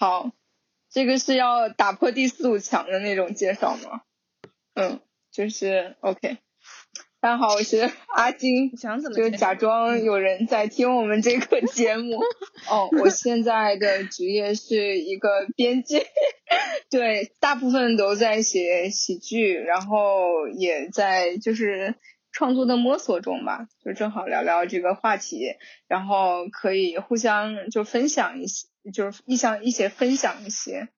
好，这个是要打破第四堵墙的那种介绍吗？嗯，就是 OK。大家好，我是阿金，想怎么就假装有人在听我们这个节目。哦，我现在的职业是一个编剧，对，大部分都在写喜剧，然后也在就是创作的摸索中吧，就正好聊聊这个话题，然后可以互相就分享一些，就是一项一些分享一些，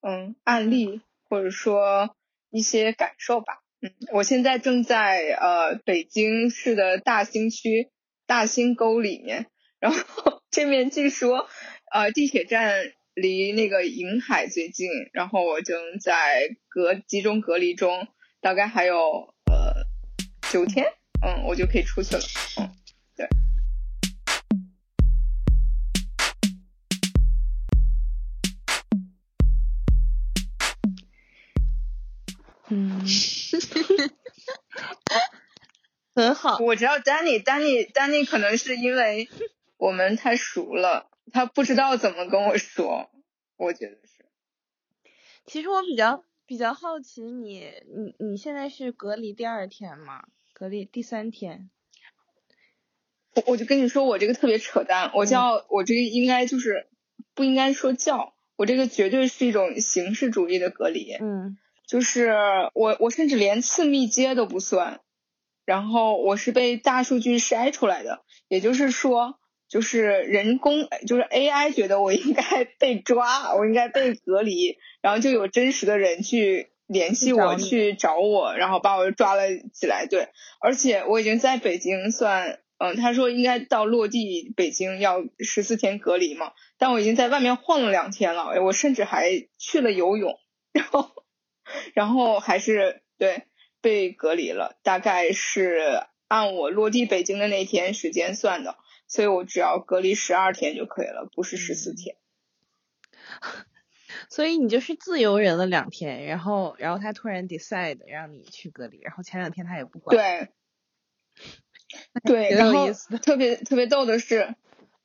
嗯，案例或者说一些感受吧。嗯，我现在正在呃北京市的大兴区大兴沟里面，然后 这面据说呃地铁站离那个银海最近，然后我正在隔集中隔离中，大概还有呃九天，嗯，我就可以出去了，嗯，嗯，很好。我知道 Danny，Danny，Danny 可能是因为我们太熟了，他不知道怎么跟我说。我觉得是。其实我比较比较好奇，你你你现在是隔离第二天吗？隔离第三天。我我就跟你说，我这个特别扯淡。我叫我这个应该就是不应该说叫，我这个绝对是一种形式主义的隔离。嗯。就是我，我甚至连次密接都不算，然后我是被大数据筛出来的，也就是说，就是人工，就是 AI 觉得我应该被抓，我应该被隔离，然后就有真实的人去联系我，去找我，然后把我抓了起来。对，而且我已经在北京算，嗯，他说应该到落地北京要十四天隔离嘛，但我已经在外面晃了两天了，我甚至还去了游泳，然后。然后还是对被隔离了，大概是按我落地北京的那天时间算的，所以我只要隔离十二天就可以了，不是十四天。所以你就是自由人了两天，然后然后他突然 decide 让你去隔离，然后前两天他也不管。对，对，然后特别特别逗的是。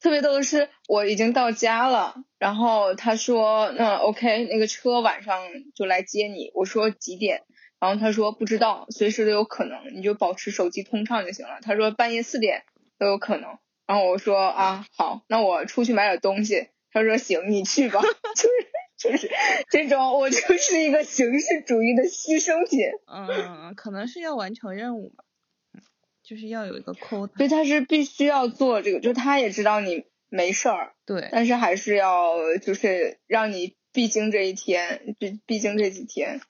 特别逗的是，我已经到家了，然后他说，那 OK，那个车晚上就来接你。我说几点？然后他说不知道，随时都有可能，你就保持手机通畅就行了。他说半夜四点都有可能。然后我说啊，好，那我出去买点东西。他说行，你去吧。就是就是这种，我就是一个形式主义的牺牲品。嗯，可能是要完成任务吧。就是要有一个 code，对，他是必须要做这个，就他也知道你没事儿，对，但是还是要就是让你必经这一天，必必经这几天。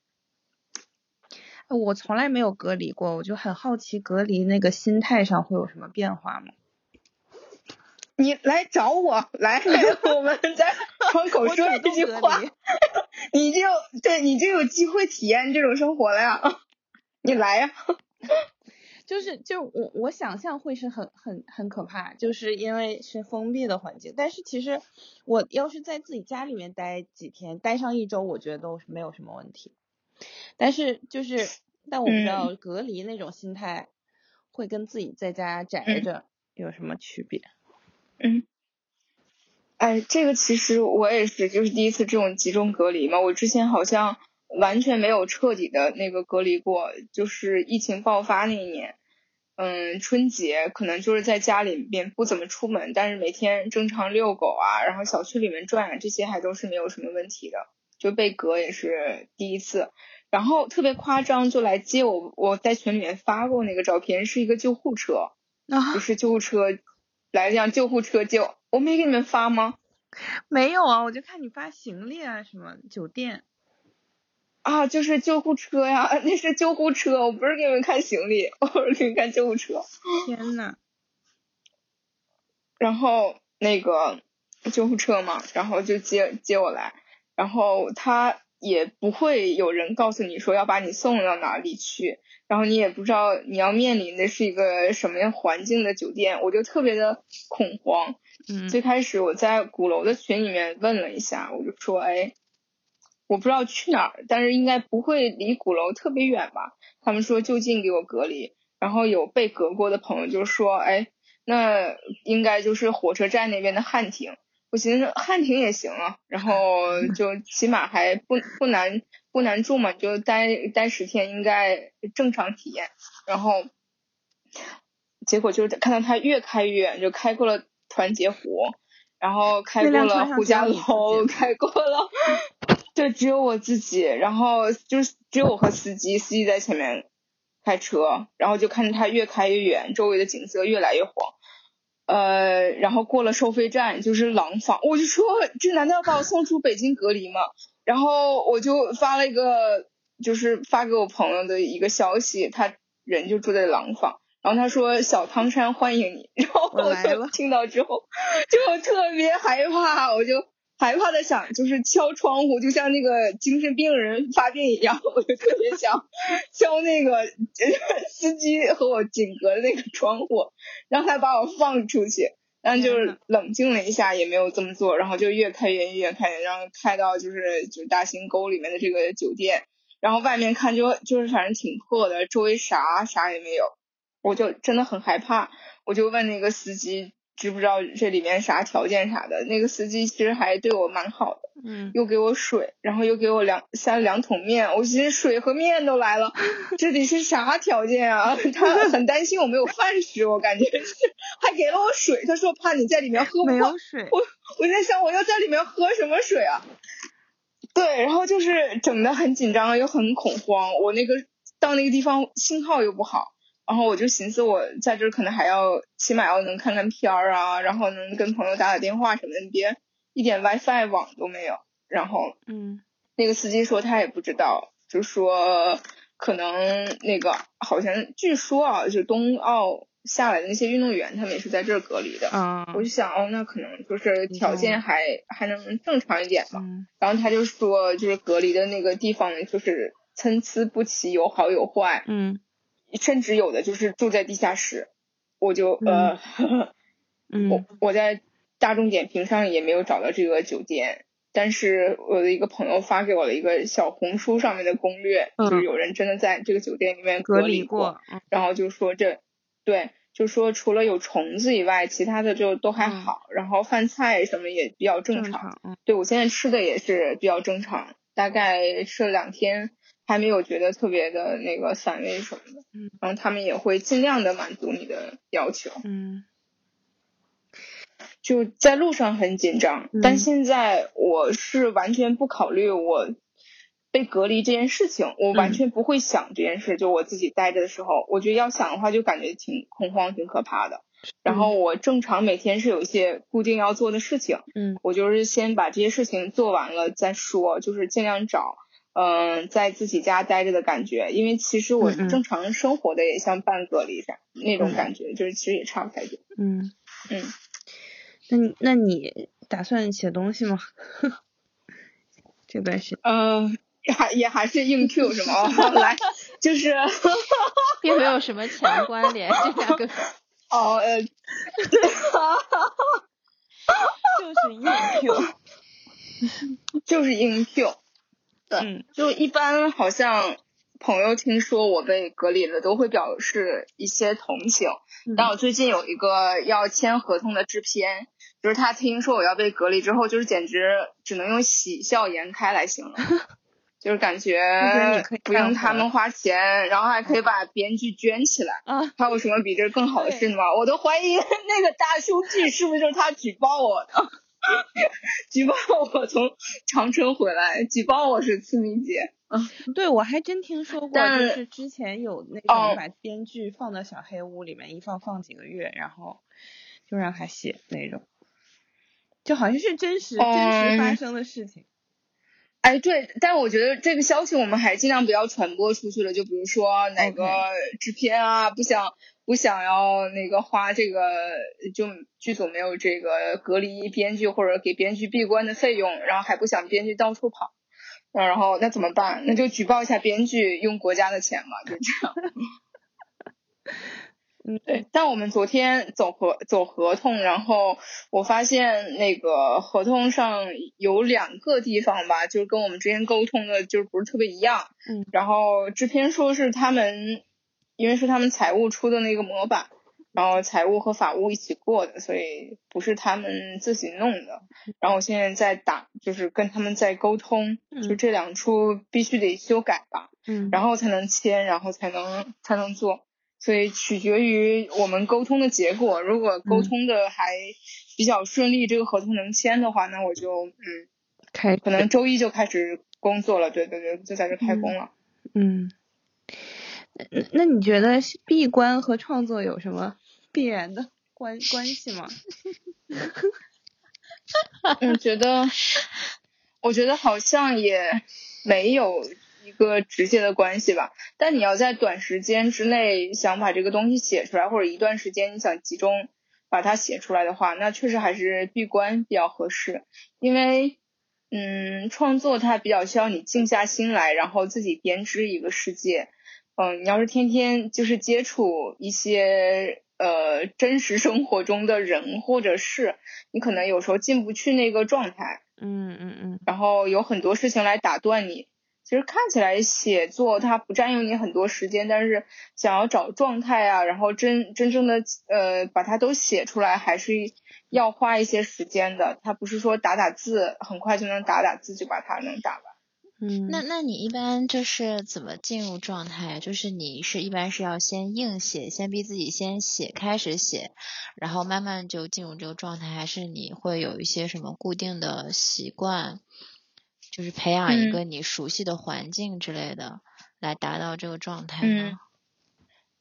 我从来没有隔离过，我就很好奇隔离那个心态上会有什么变化吗？你来找我，来，我们在窗口说一句话，你就对你就有机会体验这种生活了呀，你来呀。就是就我我想象会是很很很可怕，就是因为是封闭的环境。但是其实我要是在自己家里面待几天，待上一周，我觉得都是没有什么问题。但是就是但我不知道隔离那种心态会跟自己在家宅着有什么区别。嗯，哎，这个其实我也是，就是第一次这种集中隔离嘛。我之前好像完全没有彻底的那个隔离过，就是疫情爆发那一年。嗯，春节可能就是在家里面不怎么出门，但是每天正常遛狗啊，然后小区里面转啊，这些还都是没有什么问题的。就被隔也是第一次，然后特别夸张，就来接我，我在群里面发过那个照片，是一个救护车，啊就是救护车来辆救护车接我，我没给你们发吗？没有啊，我就看你发行李啊，什么酒店。啊，就是救护车呀，那是救护车，我不是给你们看行李，我是给你们看救护车。天呐。然后那个救护车嘛，然后就接接我来，然后他也不会有人告诉你说要把你送到哪里去，然后你也不知道你要面临的是一个什么样环境的酒店，我就特别的恐慌。嗯。最开始我在鼓楼的群里面问了一下，我就说，哎。我不知道去哪儿，但是应该不会离鼓楼特别远吧？他们说就近给我隔离，然后有被隔过的朋友就说，哎，那应该就是火车站那边的汉庭。我寻思汉庭也行啊，然后 就起码还不不难不难住嘛，就待待十天应该正常体验。然后结果就是看到它越开越远，就开过了团结湖，然后开过了胡家楼，开过了，对，只有我自己，然后就是只有我和司机，司机在前面开车，然后就看着他越开越远，周围的景色越来越黄。呃，然后过了收费站就是廊坊，我就说这难道要把我送出北京隔离吗？然后我就发了一个，就是发给我朋友的一个消息，他人就住在廊坊，然后他说小汤山欢迎你，然后我就听到之后就特别害怕，我就。害怕的想就是敲窗户，就像那个精神病人发病一样，我就特别想敲那个 司机和我紧隔的那个窗户，让他把我放出去。然后就是冷静了一下，也没有这么做，然后就越开越远，越开，然后开到就是就是大兴沟里面的这个酒店，然后外面看就就是反正挺破的，周围啥啥也没有，我就真的很害怕，我就问那个司机。知不知道这里面啥条件啥的？那个司机其实还对我蛮好的，嗯，又给我水，然后又给我两塞了两桶面。我寻思水和面都来了，这里是啥条件啊？他很担心我没有饭吃，我感觉是，还给了我水。他说怕你在里面喝不到水。我我在想我要在里面喝什么水啊？对，然后就是整的很紧张又很恐慌。我那个到那个地方信号又不好。然后我就寻思，我在这可能还要起码要能看看片儿啊，然后能跟朋友打打电话什么的，你别一点 WiFi 网都没有。然后，嗯，那个司机说他也不知道，就说可能那个好像据说啊，就冬奥下来的那些运动员，他们也是在这儿隔离的。啊，我就想，哦，那可能就是条件还还能正常一点吧。嗯。然后他就说，就是隔离的那个地方，就是参差不齐，有好有坏。嗯。甚至有的就是住在地下室，我就呃，我我在大众点评上也没有找到这个酒店，但是我的一个朋友发给我了一个小红书上面的攻略，就是有人真的在这个酒店里面隔离过，然后就说这，对，就说除了有虫子以外，其他的就都还好，然后饭菜什么也比较正常，对我现在吃的也是比较正常，大概吃了两天。还没有觉得特别的那个散位什么的，嗯，然后他们也会尽量的满足你的要求，嗯，就在路上很紧张，但现在我是完全不考虑我被隔离这件事情，我完全不会想这件事，就我自己待着的时候，我觉得要想的话就感觉挺恐慌、挺可怕的。然后我正常每天是有一些固定要做的事情，嗯，我就是先把这些事情做完了再说，就是尽量找。嗯，在自己家待着的感觉，因为其实我正常生活的也像半隔离啥那种感觉，就是其实也差不太多。嗯嗯，那你那你打算写东西吗？这段时间？嗯，还也还是硬 Q 是吗？来，就是 并没有什么 强关联这两个。哦呃，就是硬 Q，就是硬 Q。对，就一般好像朋友听说我被隔离了，都会表示一些同情。但我最近有一个要签合同的制片，就是他听说我要被隔离之后，就是简直只能用喜笑颜开来形容，就是感觉不用他们花钱，然后还可以把编剧捐起来。啊，还有什么比这更好的事吗？我都怀疑那个大兄弟是不是就是他举报我的。举报我从长春回来，举报我是刺迷姐。嗯，对，我还真听说过，就是之前有那种把编剧放到小黑屋里面，一放放几个月，然后就让他写那种，就好像是真实真实发生的事情。哎，对，但我觉得这个消息我们还尽量不要传播出去了。就比如说哪个制片啊，不想。不想要那个花这个，就剧组没有这个隔离编剧或者给编剧闭关的费用，然后还不想编剧到处跑，然后那怎么办？那就举报一下编剧用国家的钱嘛，就这样。嗯，对。但我们昨天走合走合同，然后我发现那个合同上有两个地方吧，就是跟我们之前沟通的，就是不是特别一样。嗯。然后制片说是他们。因为是他们财务出的那个模板，然后财务和法务一起过的，所以不是他们自己弄的。然后我现在在打，就是跟他们在沟通，就这两处必须得修改吧，嗯，然后才能签，然后才能才能做。所以取决于我们沟通的结果。如果沟通的还比较顺利，这个合同能签的话，那我就嗯开，可能周一就开始工作了。对对对，就在这开工了。嗯。那你觉得闭关和创作有什么必然的关关系吗？我觉得，我觉得好像也没有一个直接的关系吧。但你要在短时间之内想把这个东西写出来，或者一段时间你想集中把它写出来的话，那确实还是闭关比较合适。因为，嗯，创作它比较需要你静下心来，然后自己编织一个世界。嗯，你要是天天就是接触一些呃真实生活中的人或者事，你可能有时候进不去那个状态。嗯嗯嗯。然后有很多事情来打断你。其实看起来写作它不占用你很多时间，但是想要找状态啊，然后真真正的呃把它都写出来，还是要花一些时间的。它不是说打打字很快就能打打字就把它能打完。嗯，那那你一般就是怎么进入状态？就是你是一般是要先硬写，先逼自己先写，开始写，然后慢慢就进入这个状态，还是你会有一些什么固定的习惯，就是培养一个你熟悉的环境之类的，来达到这个状态呢？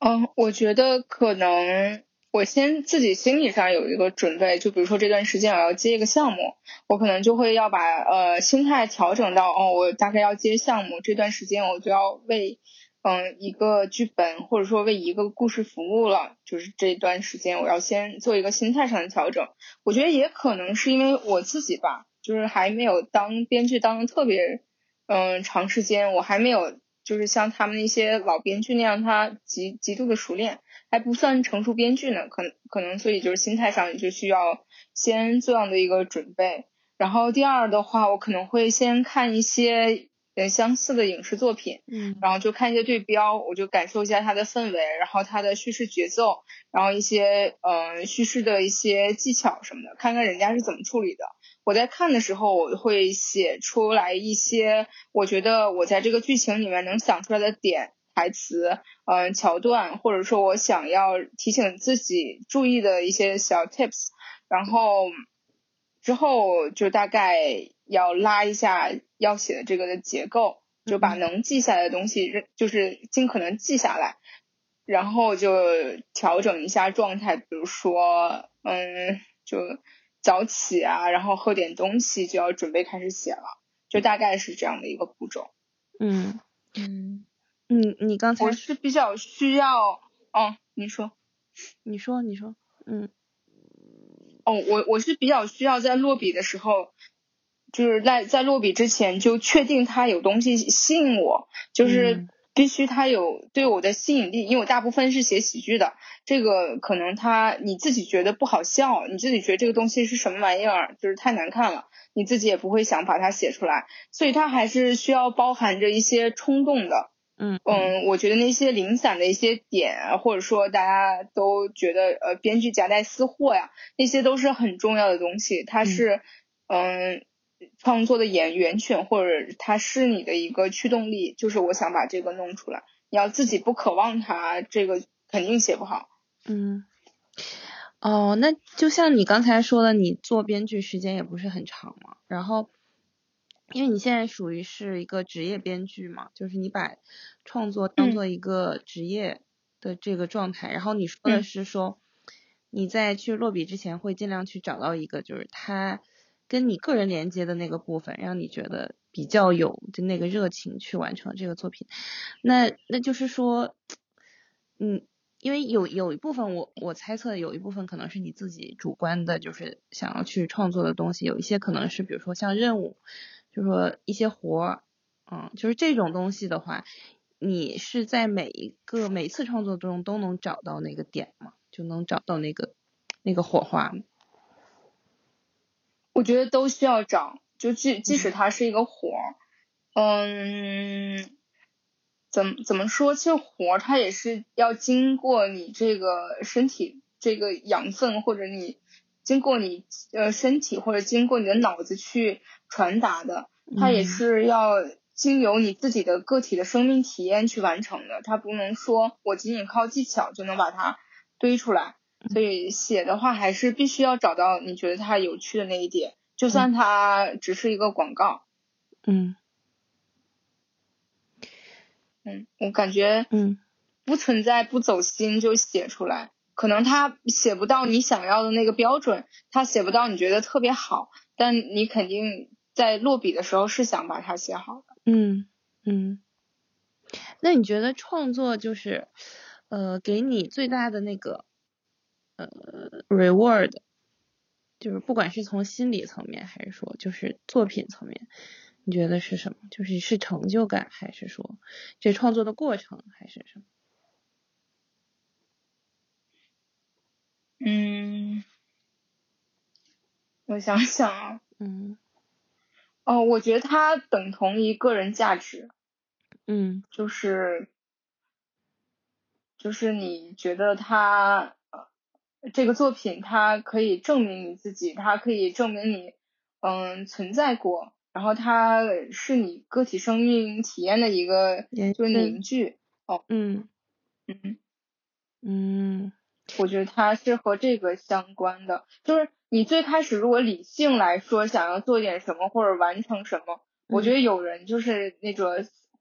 嗯，我觉得可能。我先自己心理上有一个准备，就比如说这段时间我要接一个项目，我可能就会要把呃心态调整到哦，我大概要接项目，这段时间我就要为嗯一个剧本或者说为一个故事服务了，就是这段时间我要先做一个心态上的调整。我觉得也可能是因为我自己吧，就是还没有当编剧当的特别嗯长时间，我还没有就是像他们那些老编剧那样，他极极度的熟练。还不算成熟编剧呢，可能可能，所以就是心态上就需要先这样的一个准备。然后第二的话，我可能会先看一些呃相似的影视作品，嗯，然后就看一些对标，我就感受一下它的氛围，然后它的叙事节奏，然后一些呃叙事的一些技巧什么的，看看人家是怎么处理的。我在看的时候，我会写出来一些我觉得我在这个剧情里面能想出来的点。台词，嗯，桥段，或者说我想要提醒自己注意的一些小 tips，然后之后就大概要拉一下要写的这个的结构，就把能记下来的东西，就是尽可能记下来，然后就调整一下状态，比如说，嗯，就早起啊，然后喝点东西，就要准备开始写了，就大概是这样的一个步骤。嗯。嗯。你你刚才我是比较需要，哦，你说，你说你说，嗯，哦，我我是比较需要在落笔的时候，就是在在落笔之前就确定他有东西吸引我，就是必须他有对我的吸引力，因为我大部分是写喜剧的，这个可能他你自己觉得不好笑，你自己觉得这个东西是什么玩意儿，就是太难看了，你自己也不会想把它写出来，所以它还是需要包含着一些冲动的。嗯嗯，我觉得那些零散的一些点，或者说大家都觉得呃编剧夹带私货呀，那些都是很重要的东西。它是嗯创作的源源泉，或者它是你的一个驱动力。就是我想把这个弄出来，你要自己不渴望它，这个肯定写不好。嗯，哦，那就像你刚才说的，你做编剧时间也不是很长嘛，然后。因为你现在属于是一个职业编剧嘛，就是你把创作当做一个职业的这个状态，然后你说的是说你在去落笔之前会尽量去找到一个就是他跟你个人连接的那个部分，让你觉得比较有就那个热情去完成这个作品。那那就是说，嗯，因为有有一部分我我猜测有一部分可能是你自己主观的，就是想要去创作的东西，有一些可能是比如说像任务。就说一些活儿，嗯，就是这种东西的话，你是在每一个每次创作中都能找到那个点吗？就能找到那个那个火花吗？我觉得都需要找，就即即使它是一个活儿，嗯，怎么怎么说？其实活儿它也是要经过你这个身体这个养分，或者你经过你呃身体或者经过你的脑子去传达的，它也嗯是要经由你自己的个体的生命体验去完成的。它不能说我仅仅靠技巧就能把它堆出来。所以写的话，还是必须要找到你觉得它有趣的那一点，就算它只是一个广告。嗯嗯，我感觉嗯不存在不走心就写出来，可能他写不到你想要的那个标准，他写不到你觉得特别好，但你肯定在落笔的时候是想把它写好的。嗯嗯。那你觉得创作就是呃给你最大的那个呃 reward，就是不管是从心理层面还是说就是作品层面，你觉得是什么？就是是成就感，还是说这创作的过程，还是什么？嗯，我想想啊，嗯哦，我觉得它等同于个人价值，嗯。就是就是你觉得它呃这个作品它可以证明你自己，它可以证明你嗯存在过，然后它是你个体生命体验的一个就凝聚。嗯。嗯，嗯我觉得它是和这个相关的，就是你最开始如果理性来说想要做点什么或者完成什么，我觉得有人就是那种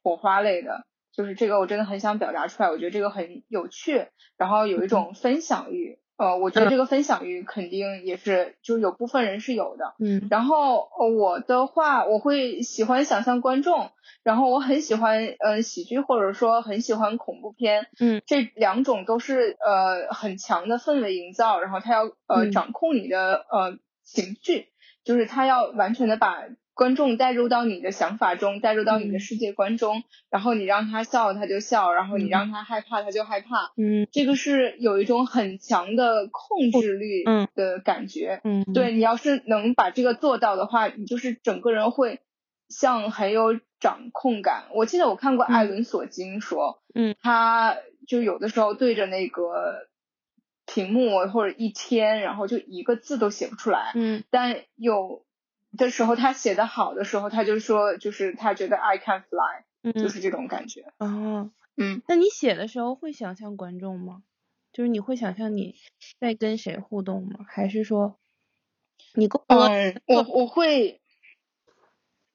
火花类的，就是这个我真的很想表达出来，我觉得这个很有趣，然后有一种分享欲，呃，我觉得这个分享欲肯定也是就是有部分人是有的，嗯。然后呃我的话，我会喜欢想象观众，然后我很喜欢呃喜剧或者说很喜欢恐怖片，嗯。这两种都是呃很强的氛围营造，然后他要呃嗯。掌控你的呃情绪，就是他要完全的把观众带入到你的想法中，带入到你的嗯世界观中，然后你让他笑他就笑，然后你嗯。让他害怕他就害怕，嗯。这个是有一种很强的控制力嗯。的感觉。嗯，对你要是能把这个做到的话，你就是整个人会像很有掌控感。我记得我看过艾伦·索金说，嗯，他就有的时候对着那个屏幕或者一天，然后就一个字都写不出来，嗯。但有的时候他写的好的时候，他就说就是他觉得 I can fly，嗯就是这种感觉。哦，嗯，那你写的时候会想象观众吗？就是你会想象你在跟谁互动吗？还是说你跟我嗯，我我会，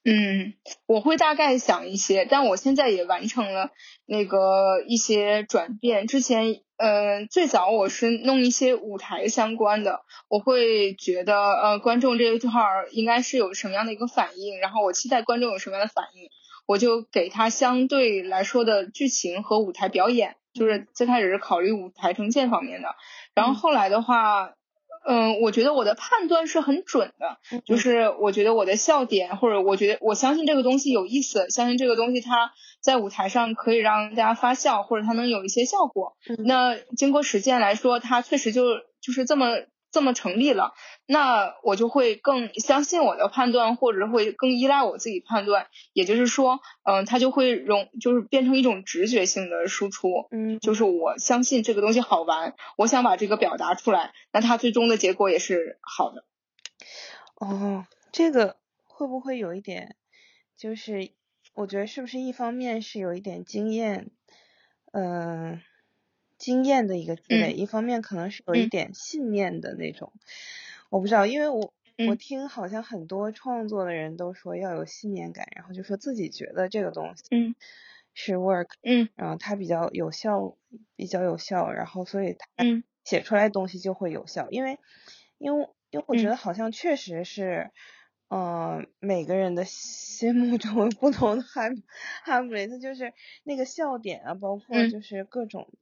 嗯，我会大概想一些，但我现在也完成了那个一些转变。之前，呃，最早我是弄一些舞台相关的，我会觉得，呃，观众这一块儿应该是有什么样的一个反应，然后我期待观众有什么样的反应，我就给他相对来说的剧情和舞台表演，就是最开始是考虑舞台呈现方面的，然后嗯后来的话。嗯，我觉得我的判断是很准的，就嗯是我觉得我的笑点，或者我觉得我相信这个东西有意思，相信这个东西它在舞台上可以让大家发笑，或者它能有一些效果。嗯那经过实践来说，它确实就就是这么这么成立了。那我就会更相信我的判断，或者会更依赖我自己判断。也就是说，嗯、它就会融，就是变成一种直觉性的输出。嗯就是我相信这个东西好玩，我想把这个表达出来，那它最终的结果也是好的。哦，这个会不会有一点，就是我觉得是不是一方面是有一点经验，嗯、经验的一个积累，嗯。一方面可能是有一嗯。点信念的那种，我不知道，因为我我嗯。听好像很多创作的人都说要有信念感，然后就说自己觉得这个东西嗯。是 work，嗯。然后它比较有效，比较有效，然后所以它嗯。写出来的东西就会有效，因为因为因为我觉嗯。得好像确实是，嗯、每个人的心目中有 不同的哈哈姆雷特，就是那个笑点啊，包括嗯。就是各种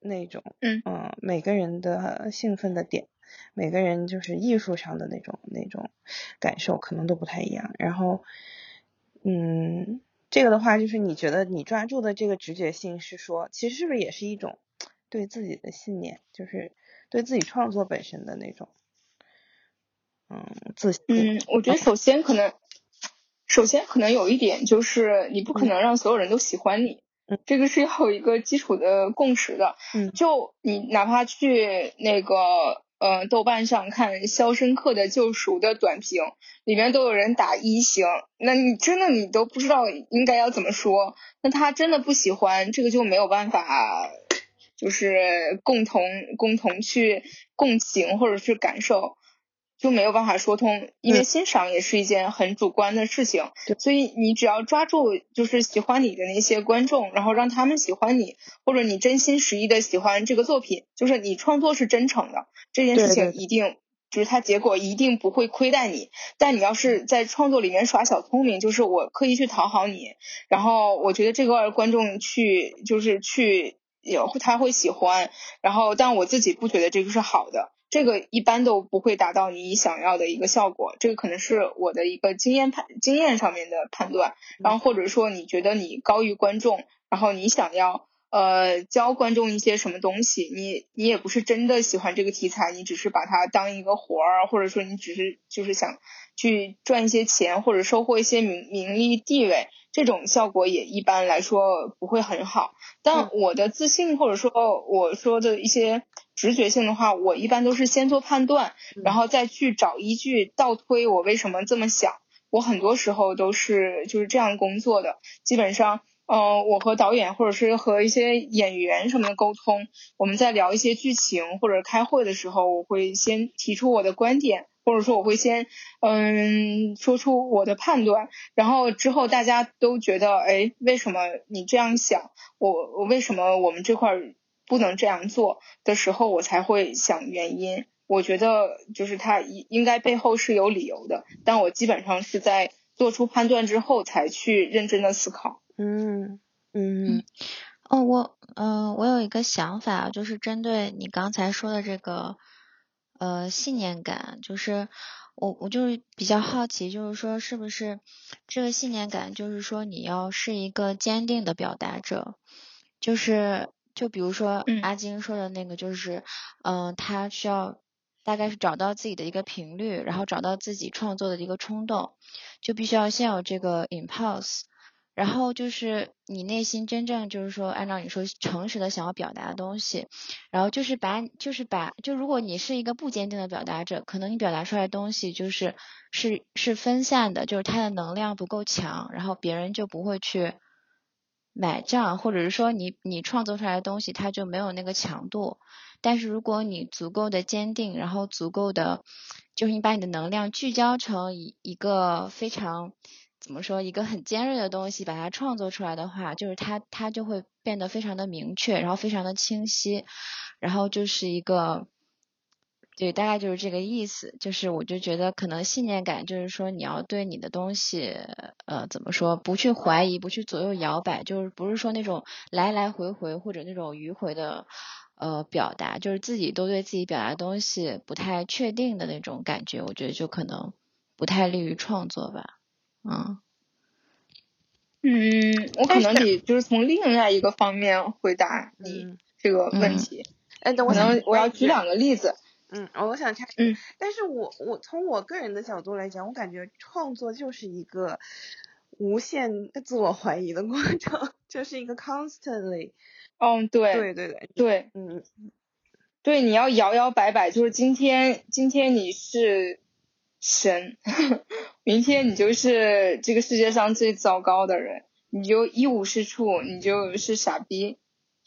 那种，嗯呃每个人的兴奋的点，每个人就是艺术上的那种那种感受可能都不太一样，然后，嗯。这个的话，就是你觉得你抓住的这个直觉性是说，其实是不是也是一种对自己的信念，就是对自己创作本身的那种，嗯，自信。嗯，我觉得首先可能，首先可能有一点就是你不可能让所有人都喜欢你，这个是要有一个基础的共识的。嗯，就你哪怕去那个呃豆瓣上看《肖申克的救赎》的短评，里面都有人打一星，那你真的你都不知道应该要怎么说。那他真的不喜欢这个就没有办法，就是共同共同去共情或者是感受。就没有办法说通，因为欣赏也是一件很主观的事情，所以你只要抓住就是喜欢你的那些观众，然后让他们喜欢你，或者你真心实意的喜欢这个作品，就是你创作是真诚的，这件事情一定就是它结果一定不会亏待你。但你要是在创作里面耍小聪明，就是我刻意去讨好你，然后我觉得这个观众去就是去有他会喜欢，然后但我自己不觉得这个是好的。这个一般都不会达到你想要的一个效果，这个可能是我的一个经验判经验上面的判断，然后或者说你觉得你高于观众，然后你想要呃教观众一些什么东西，你你也不是真的喜欢这个题材，你只是把它当一个活儿，或者说你只是就是想去赚一些钱或者收获一些名名利地位，这种效果也一般来说不会很好。但我的自信或者说我说的一些。直觉性的话，我一般都是先做判断，然后再去找依据倒推我为什么这么想。我很多时候都是就是这样工作的。基本上，嗯，我和导演或者是和一些演员什么的沟通，我们在聊一些剧情或者开会的时候，我会先提出我的观点，或者说我会先嗯说出我的判断，然后之后大家都觉得，哎，为什么你这样想？我我为什么我们这块？不能这样做的时候，我才会想原因。我觉得就是他应应该背后是有理由的，但我基本上是在做出判断之后才去认真的思考。嗯嗯哦，我嗯，我有一个想法，就是针对你刚才说的这个呃信念感，就是我我就是比较好奇，就是说是不是这个信念感，就是说你要是一个坚定的表达者，就是。就比如说阿金说的那个，就是，嗯，他需要大概是找到自己的一个频率，然后找到自己创作的一个冲动，就必须要先有这个 impulse，然后就是你内心真正就是说按照你说诚实的想要表达的东西，然后就是把就是把就如果你是一个不坚定的表达者，可能你表达出来的东西就是是是分散的，就是它的能量不够强，然后别人就不会去。买账，或者是说你你创作出来的东西，它就没有那个强度。但是如果你足够的坚定，然后足够的，就是你把你的能量聚焦成一一个非常怎么说，一个很尖锐的东西，把它创作出来的话，就是它它就会变得非常的明确，然后非常的清晰，然后就是一个。对，大概就是这个意思。就是我就觉得可能信念感，就是说你要对你的东西，呃，怎么说，不去怀疑，不去左右摇摆，就是不是说那种来来回回或者那种迂回的呃表达，就是自己都对自己表达东西不太确定的那种感觉，我觉得就可能不太利于创作吧。嗯，嗯，我可能得就是从另外一个方面回答你这个问题。哎，等我能我要举两个例子。嗯，我想插，嗯，但是我我从我个人的角度来讲，我感觉创作就是一个无限自我怀疑的过程，就是一个 constantly，嗯，对，对对对对，嗯，对，你要摇摇摆摆，就是今天今天你是神，明天你就是这个世界上最糟糕的人，你就一无是处，你就是傻逼。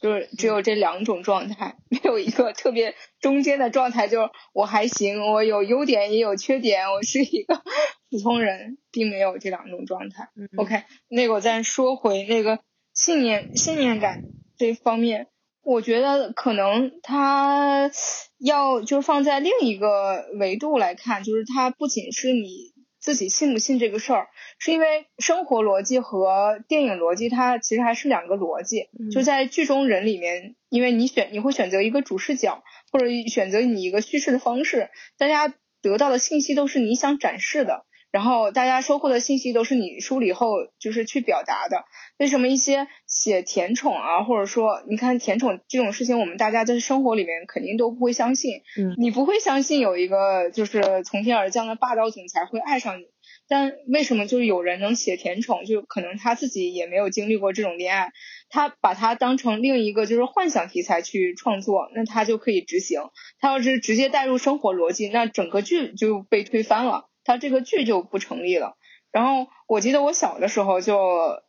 就是只有这两种状态，没有一个特别中间的状态。就是我还行，我有优点也有缺点，我是一个 普通人，并没有这两种状态。OK，那个我再说回那个信念、信念感这方面，我觉得可能它要就是放在另一个维度来看，就是它不仅是你。自己信不信这个事儿，是因为生活逻辑和电影逻辑它其实还是两个逻辑。就在剧中人里面，因为你选你会选择一个主视角，或者选择你一个叙事的方式，大家得到的信息都是你想展示的。然后大家收获的信息都是你梳理后就是去表达的。为什么一些写甜宠啊，或者说你看甜宠这种事情，我们大家在生活里面肯定都不会相信。嗯，你不会相信有一个就是从天而降的霸道总裁会爱上你。但为什么就是有人能写甜宠？就可能他自己也没有经历过这种恋爱，他把它当成另一个就是幻想题材去创作，那他就可以执行。他要是直接带入生活逻辑，那整个剧就被推翻了，他这个剧就不成立了。然后我记得我小的时候就，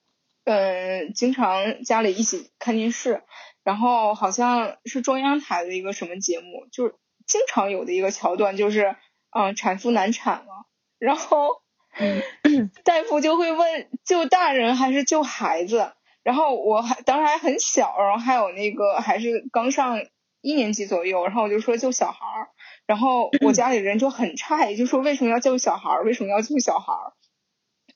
嗯，经常家里一起看电视，然后好像是中央台的一个什么节目，就是经常有的一个桥段就是。嗯，产妇难产了，然后大夫就会问救大人还是救孩子，然后我还当时还很小，然后还有那个还是刚上一年级左右，然后我就说救小孩儿，然后我家里人就很诧异，就说为什么要救小孩儿，为什么要救小孩儿，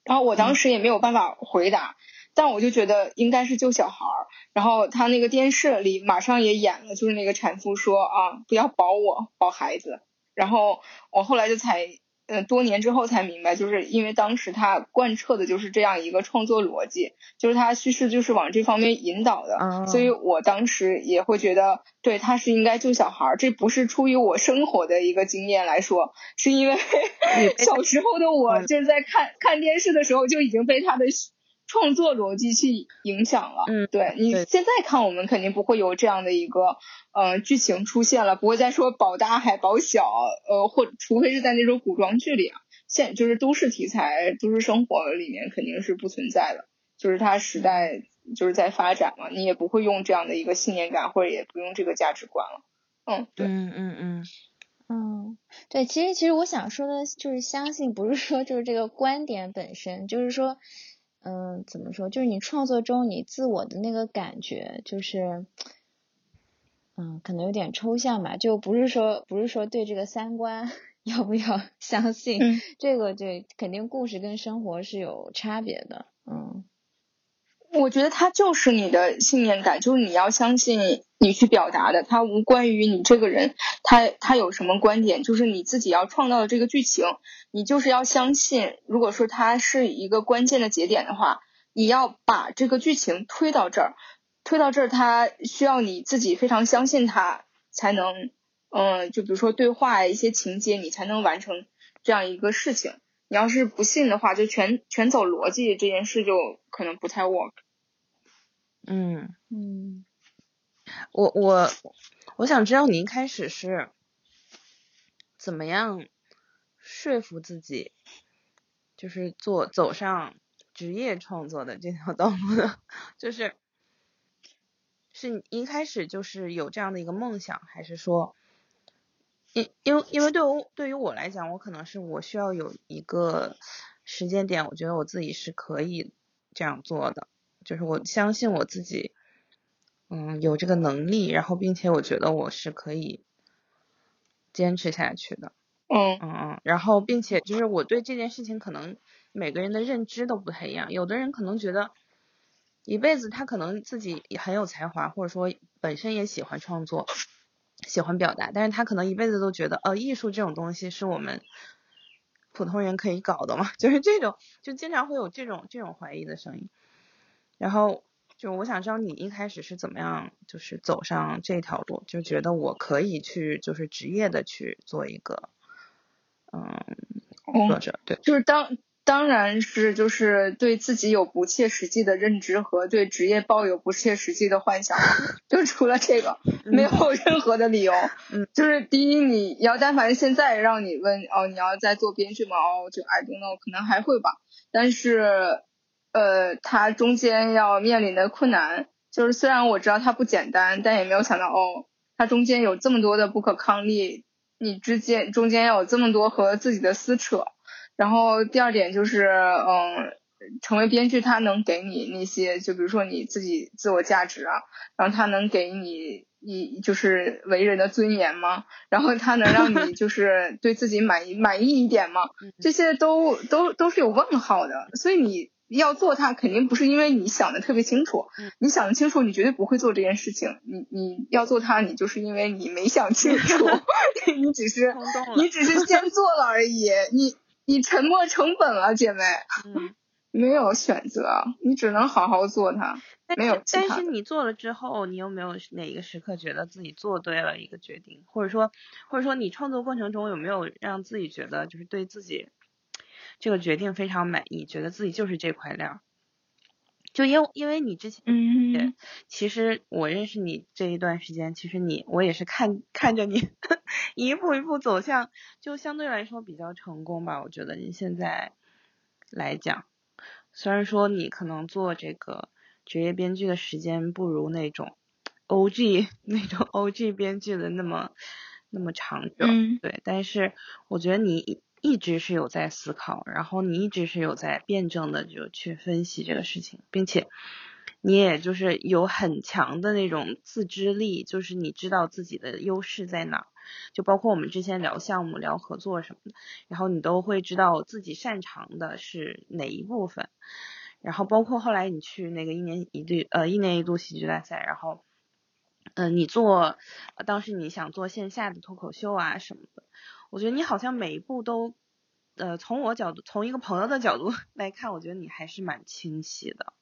然后我当时也没有办法回答，但我就觉得应该是救小孩儿，然后他那个电视里马上也演了，就是那个产妇说啊，不要保我，保孩子。然后我后来就才，呃，多年之后才明白，就是因为当时他贯彻的就是这样一个创作逻辑，就是他叙事就是往这方面引导的，所以我当时也会觉得，对他是应该救小孩儿，这不是出于我生活的一个经验来说，是因为小时候的我就是在看看电视的时候就已经被他的。创作逻辑去影响了，嗯，对你现在看我们肯定不会有这样的一个呃剧情出现了，不会再说保大还保小，呃或除非是在那种古装剧里啊，现就是都市题材、都市生活里面肯定是不存在的，就是它时代就是在发展嘛，你也不会用这样的一个信念感，或者也不用这个价值观了，嗯，对，嗯嗯嗯嗯，对，其实其实我想说的就是相信，不是说就是这个观点本身，就是说。嗯，怎么说？就是你创作中你自我的那个感觉，就是，嗯，可能有点抽象吧。就不是说，不是说对这个三观 要不要相信，这个对，肯定故事跟生活是有差别的。嗯。我觉得它就是你的信念感，就是你要相信你去表达的，它无关于你这个人，他他有什么观点，就是你自己要创造的这个剧情，你就是要相信。如果说它是一个关键的节点的话，你要把这个剧情推到这儿，推到这儿，它需要你自己非常相信它，才能，嗯，就比如说对话一些情节，你才能完成这样一个事情。你要是不信的话，就全全走逻辑这件事就可能不太 work。嗯。嗯，我我我想知道你一开始是怎么样说服自己，就是做走上职业创作的这条道路的，就是是你一开始就是有这样的一个梦想，还是说？因因为因为对我对于我来讲，我可能是我需要有一个时间点，我觉得我自己是可以这样做的，就是我相信我自己，嗯，有这个能力，然后并且我觉得我是可以坚持下去的，嗯嗯嗯，然后并且就是我对这件事情可能每个人的认知都不太一样，有的人可能觉得一辈子他可能自己也很有才华，或者说本身也喜欢创作。喜欢表达，但是他可能一辈子都觉得，呃，艺术这种东西是我们普通人可以搞的嘛，就是这种，就经常会有这种这种怀疑的声音。然后就我想知道你一开始是怎么样，就是走上这条路，就觉得我可以去，就是职业的去做一个，嗯，作者，对，就是当。当然是，就是对自己有不切实际的认知和对职业抱有不切实际的幻想，就除了这个，没有任何的理由。嗯，就是第一，你要但凡现在让你问哦，你要在做编剧吗？哦，就 I don't know，可能还会吧。但是，呃，他中间要面临的困难，就是虽然我知道它不简单，但也没有想到哦，他中间有这么多的不可抗力，你之间中间要有这么多和自己的撕扯。然后第二点就是，嗯，成为编剧，他能给你那些，就比如说你自己自我价值啊，然后他能给你一就是为人的尊严吗？然后他能让你就 是对自己满意满意一点吗？这些都都都是有问号的。所以你要做它，肯定不是因为你想的特别清楚，你想的清楚，你绝对不会做这件事情。你你要做它，你就是因为你没想清楚，你只是你只是先做了而已，你。你沉没成本了，姐妹。嗯，没有选择，你只能好好做它。没有但是你做了之后，你有没有哪一个时刻觉得自己做对了一个决定？或者说，或者说你创作过程中有没有让自己觉得就是对自己这个决定非常满意，觉得自己就是这块料。就因因为你之前，嗯，其实我认识你这一段时间，其实你我也是看看着你 一步一步走向，就相对来说比较成功吧。我觉得你现在来讲，虽然说你可能做这个职业编剧的时间不如那种 OG 那种 OG 编剧的那么那么长久，对，但是我觉得你。一直是有在思考，然后你一直是有在辩证的就去分析这个事情，并且你也就是有很强的那种自知力，就是你知道自己的优势在哪，就包括我们之前聊项目、聊合作什么的，然后你都会知道自己擅长的是哪一部分，然后包括后来你去那个一年一度呃一年一度喜剧大赛，然后嗯你做当时你想做线下的脱口秀啊什么的。我觉得你好像每一步都，呃，从我角度，从一个朋友的角度 来看，我觉得你还是蛮清晰的。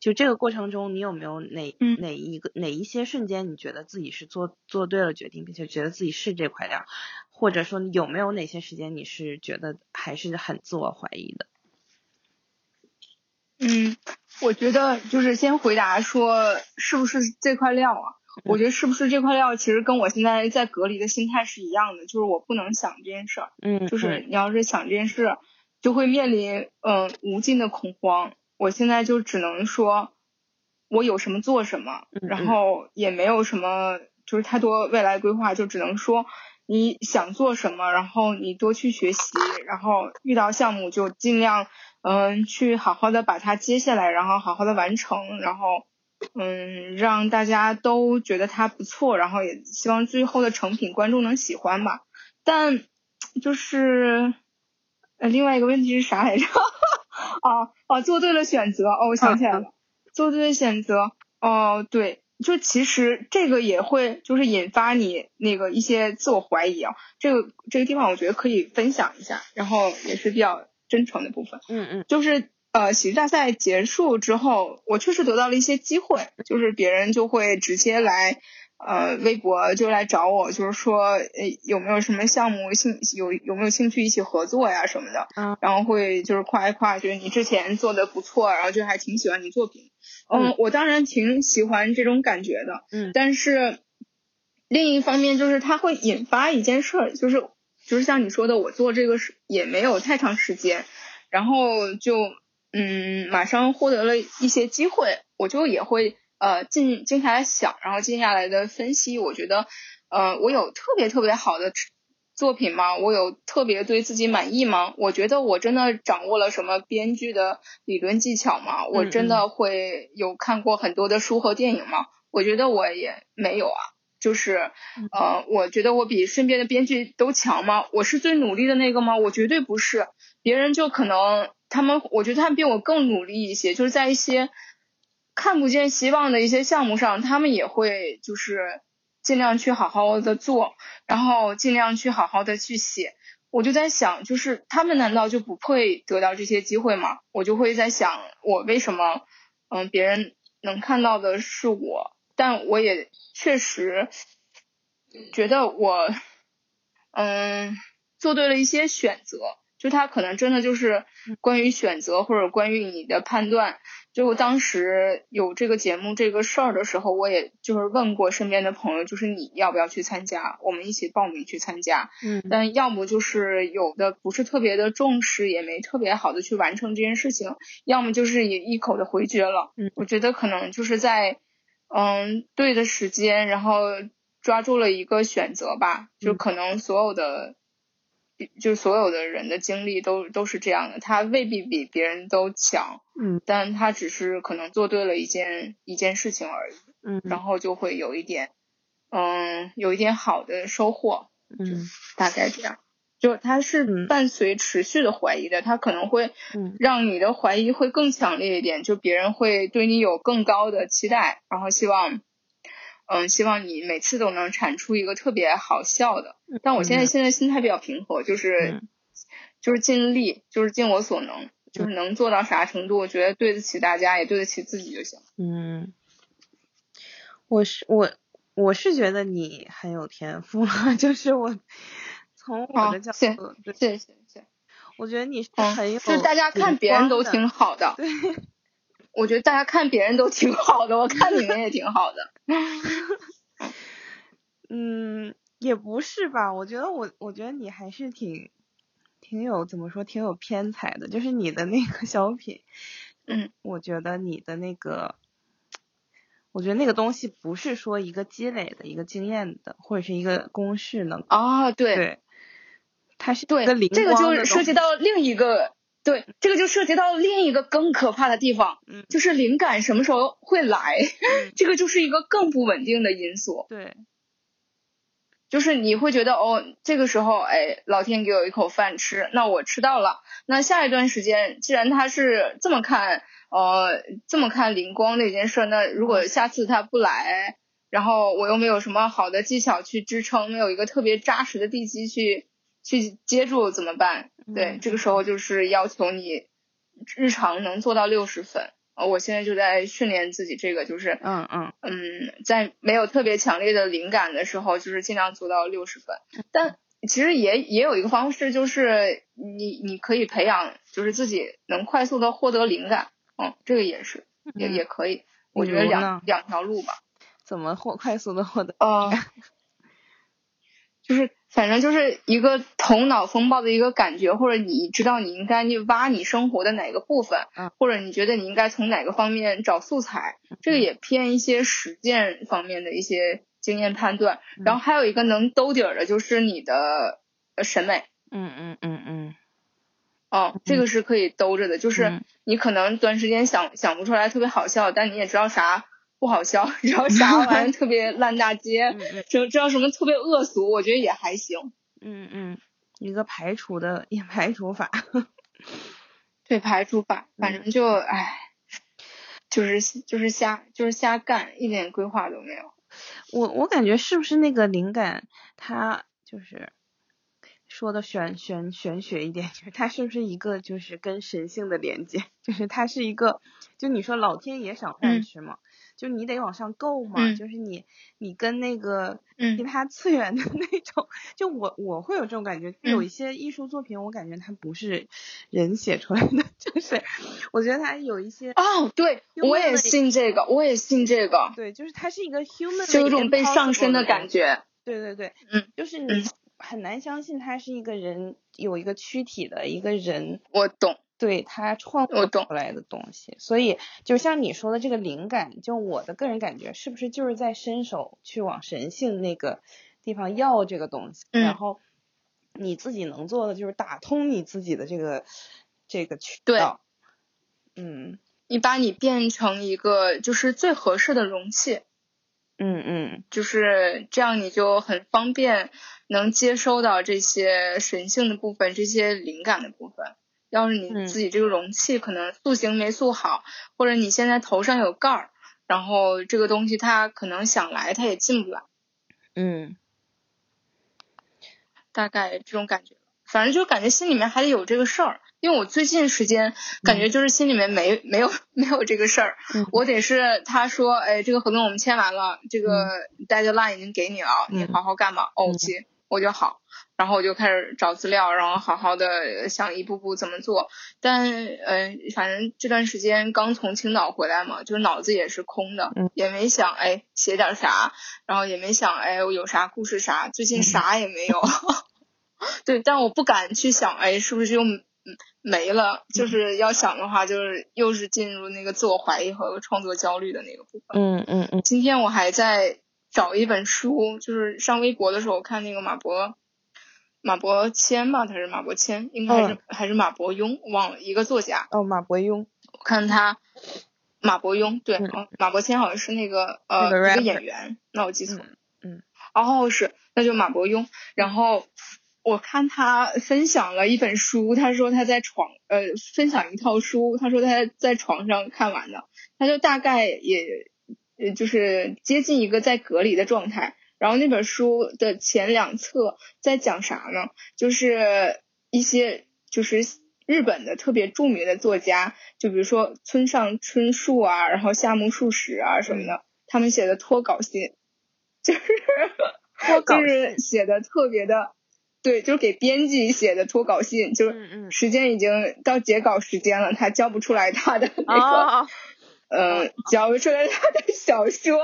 就这个过程中，你有没有哪哪一个哪一些瞬间，你觉得自己是做做对了决定，并且觉得自己是这块料，或者说有没有哪些时间你是觉得还是很自我怀疑的？嗯，我觉得就是先回答说是不是这块料啊？我觉得是不是这块料，其实跟我现在在隔离的心态是一样的，就是我不能想这件事儿。嗯，就是你要是想这件事，就会面临嗯无尽的恐慌。我现在就只能说，我有什么做什么，然后也没有什么就是太多未来规划，就只能说你想做什么，然后你多去学习，然后遇到项目就尽量嗯去好好的把它接下来，然后好好的完成，然后。嗯，让大家都觉得它不错，然后也希望最后的成品观众能喜欢吧。但就是呃，另外一个问题是啥来着？哦哦，做对了选择哦，我想起来了，做对了选择哦，对，就其实这个也会就是引发你那个一些自我怀疑啊。这个这个地方我觉得可以分享一下，然后也是比较真诚的部分。嗯嗯，就是。呃，喜剧大赛结束之后，我确实得到了一些机会，就是别人就会直接来，呃，微博就来找我，就是说，呃，有没有什么项目兴有有没有兴趣一起合作呀什么的，嗯，然后会就是夸一夸，觉得你之前做的不错，然后就还挺喜欢你作品，嗯，我当然挺喜欢这种感觉的，嗯，但是另一方面就是它会引发一件事儿，就是就是像你说的，我做这个是也没有太长时间，然后就。嗯，马上获得了一些机会，我就也会呃静静下来想，然后静下来的分析。我觉得，呃，我有特别特别好的作品吗？我有特别对自己满意吗？我觉得我真的掌握了什么编剧的理论技巧吗？我真的会有看过很多的书和电影吗？我觉得我也没有啊。就是呃，我觉得我比身边的编剧都强吗？我是最努力的那个吗？我绝对不是，别人就可能。他们，我觉得他们比我更努力一些，就是在一些看不见希望的一些项目上，他们也会就是尽量去好好的做，然后尽量去好好的去写。我就在想，就是他们难道就不配得到这些机会吗？我就会在想，我为什么，嗯，别人能看到的是我，但我也确实觉得我，嗯，做对了一些选择。就他可能真的就是关于选择或者关于你的判断。就当时有这个节目这个事儿的时候，我也就是问过身边的朋友，就是你要不要去参加，我们一起报名去参加。嗯。但要么就是有的不是特别的重视，也没特别好的去完成这件事情，要么就是也一口的回绝了。嗯。我觉得可能就是在嗯对的时间，然后抓住了一个选择吧，就可能所有的。就所有的人的经历都都是这样的，他未必比别人都强，嗯，但他只是可能做对了一件一件事情而已，嗯，然后就会有一点，嗯，有一点好的收获，嗯，大概这样，就他是伴随持续的怀疑的，他可能会让你的怀疑会更强烈一点，就别人会对你有更高的期待，然后希望。嗯，希望你每次都能产出一个特别好笑的。但我现在现在心态比较平和，就是就是尽力，就是尽我所能，就是能做到啥程度，我觉得对得起大家，也对得起自己就行。嗯，我是我我是觉得你很有天赋，就是我从我的角度，谢谢谢谢。我觉得你是嗯，很有，就是大家看别人都挺好的，对，我觉得大家看别人都挺好的，我看你们也挺好的。嗯，也不是吧？我觉得我，我觉得你还是挺，挺有怎么说，挺有偏才的。就是你的那个小品，嗯，我觉得你的那个，我觉得那个东西不是说一个积累的一个经验的，或者是一个公式能啊，对对，它是一对这个就涉及到另一个，对，这个就涉及到另一个更可怕的地方，嗯就是灵感什么时候会来，嗯这个就是一个更不稳定的因素。对，就是你会觉得哦，这个时候哎，老天给我一口饭吃，那我吃到了。那下一段时间，既然他是这么看，呃，这么看灵光那件事，那如果下次他不来，然后我又没有什么好的技巧去支撑，没有一个特别扎实的地基去去接住，怎么办？对，嗯这个时候就是要求你日常能做到六十分。呃，我现在就在训练自己这个，就是嗯嗯嗯，在没有特别强烈的灵感的时候，就是尽量做到六十分。但其实也也有一个方式，就是你你可以培养，就是自己能快速的获得灵感。嗯，这个也是也嗯也可以。我觉得两两条路吧。怎么获快速的获得？呃，就是反正就是一个头脑风暴的一个感觉，或者你知道你应该去挖你生活的哪个部分，嗯或者你觉得你应该从哪个方面找素材，这个也偏一些实践方面的一些经验判断。嗯然后还有一个能兜底儿的，就是你的呃审美。嗯嗯嗯嗯哦，这个是可以兜着的，就是嗯你可能短时间想想不出来特别好笑，但你也知道啥不好笑，知道啥玩意特别烂大街，嗯嗯知知道什么特别恶俗，我觉得也还行。嗯嗯，一个排除的也排除法。对排除法，反正就唉，就是就是瞎就是瞎干，一点规划都没有。我我感觉是不是那个灵感，它就是说的玄玄玄学一点，就是它是不是一个就是跟神性的连接，就是它是一个，就你说老天爷赏饭嗯吃嘛，就你得往上够嘛，嗯。就是你你跟那个嗯。其他次元的那种，就我我会有这种感觉，有嗯。一些艺术作品，我感觉它不是人写出来的，就是我觉得它有一些。哦，对，我也信这个，我也信这个，对，就是它是一个 human，就有种被上身的感觉。对对对，嗯，就是你嗯很难相信他是一个人有一个躯体的一个人，我懂，对他创作出来的东西。所以就像你说的这个灵感，就我的个人感觉，是不是就是在伸手去往神性那个地方要这个东西，嗯然后你自己能做的就是打通你自己的这个这个渠对道。嗯你把你变成一个就是最合适的容器，嗯嗯就是这样，你就很方便能接收到这些神性的部分，这些灵感的部分。要是你嗯。自己这个容器可能塑形没塑好，或者你现在头上有盖儿，然后这个东西它可能想来它也进不来，嗯。大概这种感觉。反正就感觉心里面还得有这个事儿，因为我最近时间感觉就是心里面没、没有没有这个事儿，嗯。我得是他说，哎，这个合同我们签完了，这个 deadline 已经给你了，你嗯。好好干吧。嗯。OK，我就好，然后我就开始找资料，然后好好的想一步步怎么做。但呃，反正这段时间刚从青岛回来嘛，就是脑子也是空的，嗯也没想哎写点啥，然后也没想哎我有啥故事啥，最近嗯啥也没有。对，但我不敢去想，哎，是不是又嗯没了？就是要想的话，就是又是进入那个自我怀疑和创作焦虑的那个部分。嗯嗯嗯今天我还在找一本书，就是上微博的时候看那个马伯马伯骞吧，他是马伯骞，应该还是、还是马伯庸，忘了一个作家。哦，马伯庸。我看他马伯庸，对，马伯骞好像是那个呃那个一个演员，那我记错了。嗯嗯哦，是，那就马伯庸。然后我看他分享了一本书，他说他在床呃分享一套书，他说他在床上看完的，他就大概也呃就是接近一个在隔离的状态。然后那本书的前两册在讲啥呢？就是一些就是日本的特别著名的作家，就比如说村上春树啊，然后夏目漱石啊什么的，他们写的脱稿信，就是脱稿就是写的特别的对，就是给编辑写的脱稿信，就是时间已经到截稿时间了，他交不出来他的那个。嗯，交不出来他的小说，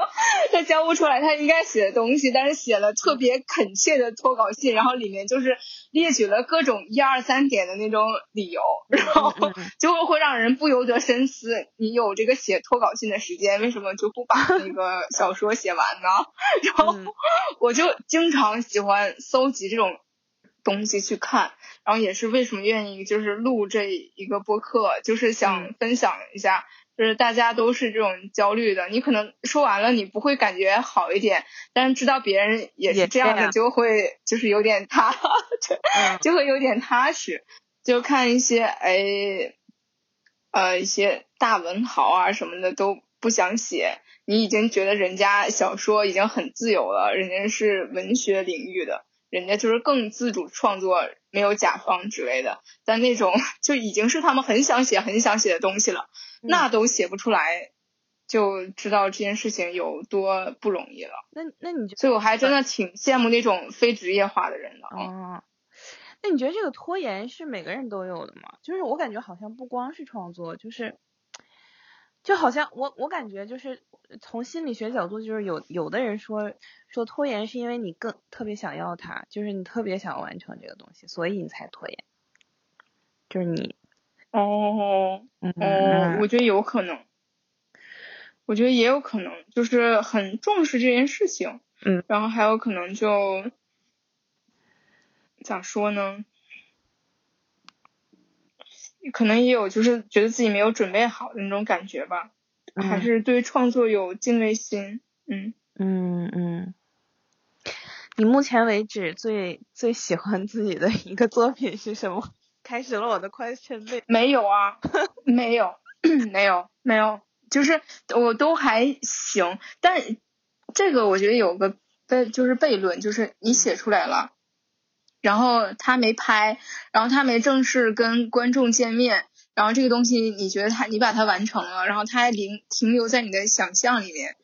他交不出来他应该写的东西，但是写了特别恳切的脱稿信，然后里面就是列举了各种一二三点的那种理由，然后 就会会让人不由得深思：你有这个写脱稿信的时间，为什么就不把那个小说写完呢？然后 我就经常喜欢搜集这种东西去看，然后也是为什么愿意就是录这一个播客，就是想分享一下。就是大家都是这种焦虑的，你可能说完了你不会感觉好一点，但是知道别人也是这样的，就会就是有点踏，就会有点踏实。就看一些哎，呃一些大文豪啊什么的都不想写，你已经觉得人家小说已经很自由了，人家是文学领域的，人家就是更自主创作，没有甲方之类的，但那种 就已经是他们很想写很想写的东西了。那都写不出来，就知道这件事情有多不容易了。那那你，所以我还真的挺羡慕那种非职业化的人的。哦，那你觉得这个拖延是每个人都有的吗？就是我感觉好像不光是创作，就是就好像我我感觉就是从心理学角度，就是有有的人说说拖延是因为你更特别想要它，就是你特别想要完成这个东西，所以你才拖延。就是你。哦，哦，我觉得有可能，我觉得也有可能，就是很重视这件事情，嗯，然后还有可能就咋说呢？可能也有就是觉得自己没有准备好的那种感觉吧，还是对创作有敬畏心，嗯嗯嗯。你目前为止最最喜欢自己的一个作品是什么？开始了我的 question 背，没有啊，没有，没有，没有，就是我都还行，但这个我觉得有个悖，就是悖论，就是你写出来了，然后他没拍，然后他没正式跟观众见面，然后这个东西你觉得他你把它完成了，然后他还停停留在你的想象里面。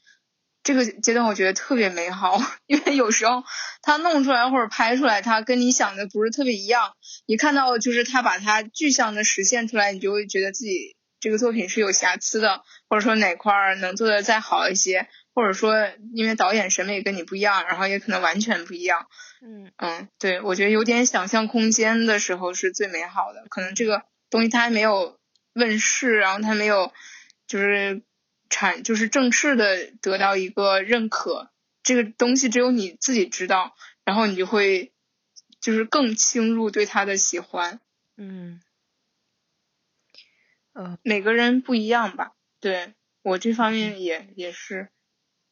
这个阶段我觉得特别美好，因为有时候他弄出来或者拍出来，他跟你想的不是特别一样。你看到就是他把它具象的实现出来，你就会觉得自己这个作品是有瑕疵的，或者说哪块儿能做的再好一些，或者说因为导演审美跟你不一样，然后也可能完全不一样。嗯嗯，对，我觉得有点想象空间的时候是最美好的。可能这个东西它还没有问世，然后它没有就是。产就是正式的得到一个认可，这个东西只有你自己知道，然后你就会就是更倾入对他的喜欢。嗯，呃，每个人不一样吧？对我这方面也也是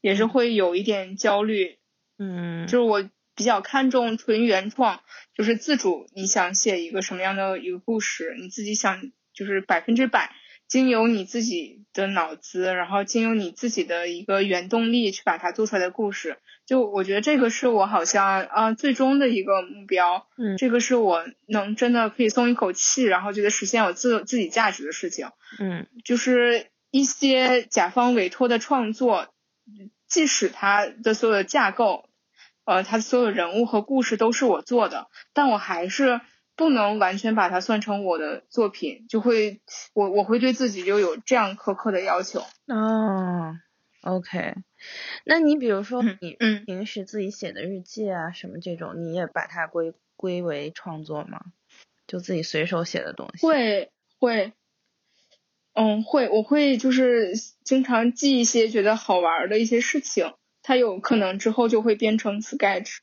也是会有一点焦虑。嗯，就是我比较看重纯原创，就是自主，你想写一个什么样的一个故事，你自己想就是百分之百。经由你自己的脑子，然后经由你自己的一个原动力去把它做出来的故事，就我觉得这个是我好像啊最终的一个目标，嗯，这个是我能真的可以松一口气，然后觉得实现我自自己价值的事情，嗯，就是一些甲方委托的创作，即使它的所有的架构，呃，它所有人物和故事都是我做的，但我还是。不能完全把它算成我的作品，就会我我会对自己就有这样苛刻的要求。哦，OK，那你比如说你嗯平时自己写的日记啊什么这种，你也把它归归为创作吗？就自己随手写的东西？会会，嗯会，我会就是经常记一些觉得好玩的一些事情，它有可能之后就会变成 sketch。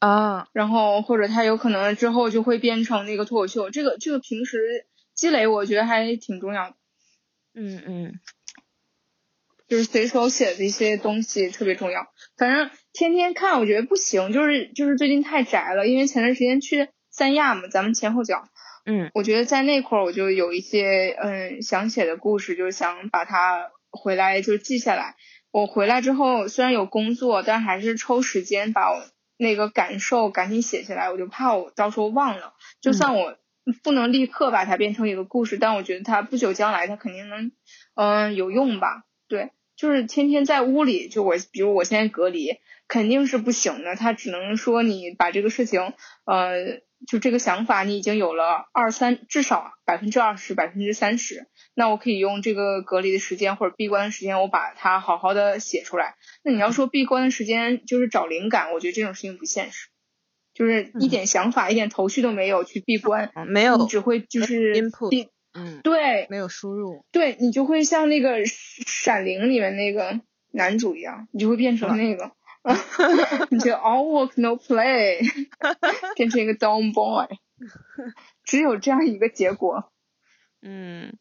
啊，然后或者它有可能之后就会变成那个脱口秀，这个这个平时积累我觉得还挺重要的。嗯嗯，就是随手写的一些东西特别重要。反正天天看我觉得不行，就是就是最近太宅了，因为前段时间去三亚嘛，咱们前后脚。嗯，我觉得在那块儿我就有一些嗯想写的故事，就是想把它回来就记下来。我回来之后虽然有工作，但还是抽时间把我。那个感受赶紧写下来，我就怕我到时候忘了。就算我不能立刻把它变成一个故事，但我觉得它不久将来它肯定能，嗯，有用吧？对，就是天天在屋里，就我比如我现在隔离，肯定是不行的。他只能说你把这个事情，呃，就这个想法你已经有了二三，至少百分之二十、百分之三十。那我可以用这个隔离的时间或者闭关的时间，我把它好好的写出来。那你要说闭关的时间就是找灵感，我觉得这种事情不现实，就是一点想法、一点头绪都没有去闭关，没有，你只会就是闭。嗯，对，没有输入，对你就会像那个《闪灵》里面那个男主一样，你就会变成那个，你就 all work no play，变成一个 dumb boy，只有这样一个结果。嗯，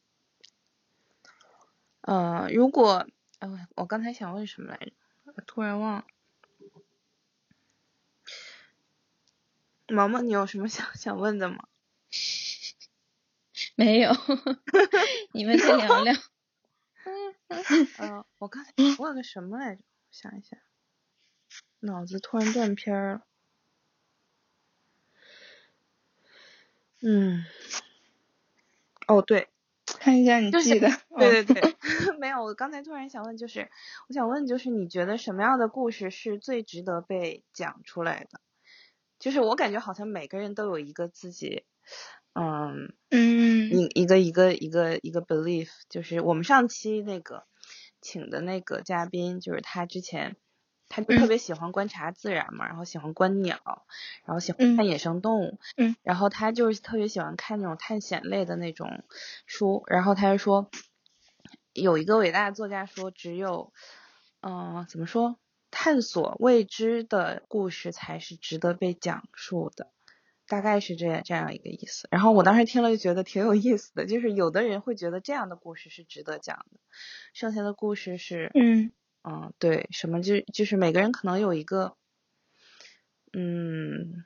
呃，如果，哎，我刚才想问什么来着？我突然忘了。毛毛，你有什么想想问的吗？没有，你们先聊聊。嗯，我刚才问个什么来着？我想一下，脑子突然断片了。嗯，哦对，看一下你记得。对对对，没有，我刚才突然想问，就是我想问，就是你觉得什么样的故事是最值得被讲出来的？就是我感觉好像每个人都有一个自己。嗯嗯，一一个一个一个一个 belief，就是我们上期那个请的那个嘉宾，就是他之前他就特。别喜欢观察自然嘛，然后喜欢观鸟，然后喜欢看野生动物，嗯，然后他就是特别喜欢看那种探险类的那种书，然后他就说有一个伟大的作家说，只有嗯怎么说，探索未知的故事才是值得被讲述的。大概是这样这样一个意思，然后我当时听了就觉得挺有意思的，就是有的人会觉得这样的故事是值得讲的，剩下的故事是，嗯嗯，对，什么就就是每个人可能有一个，嗯，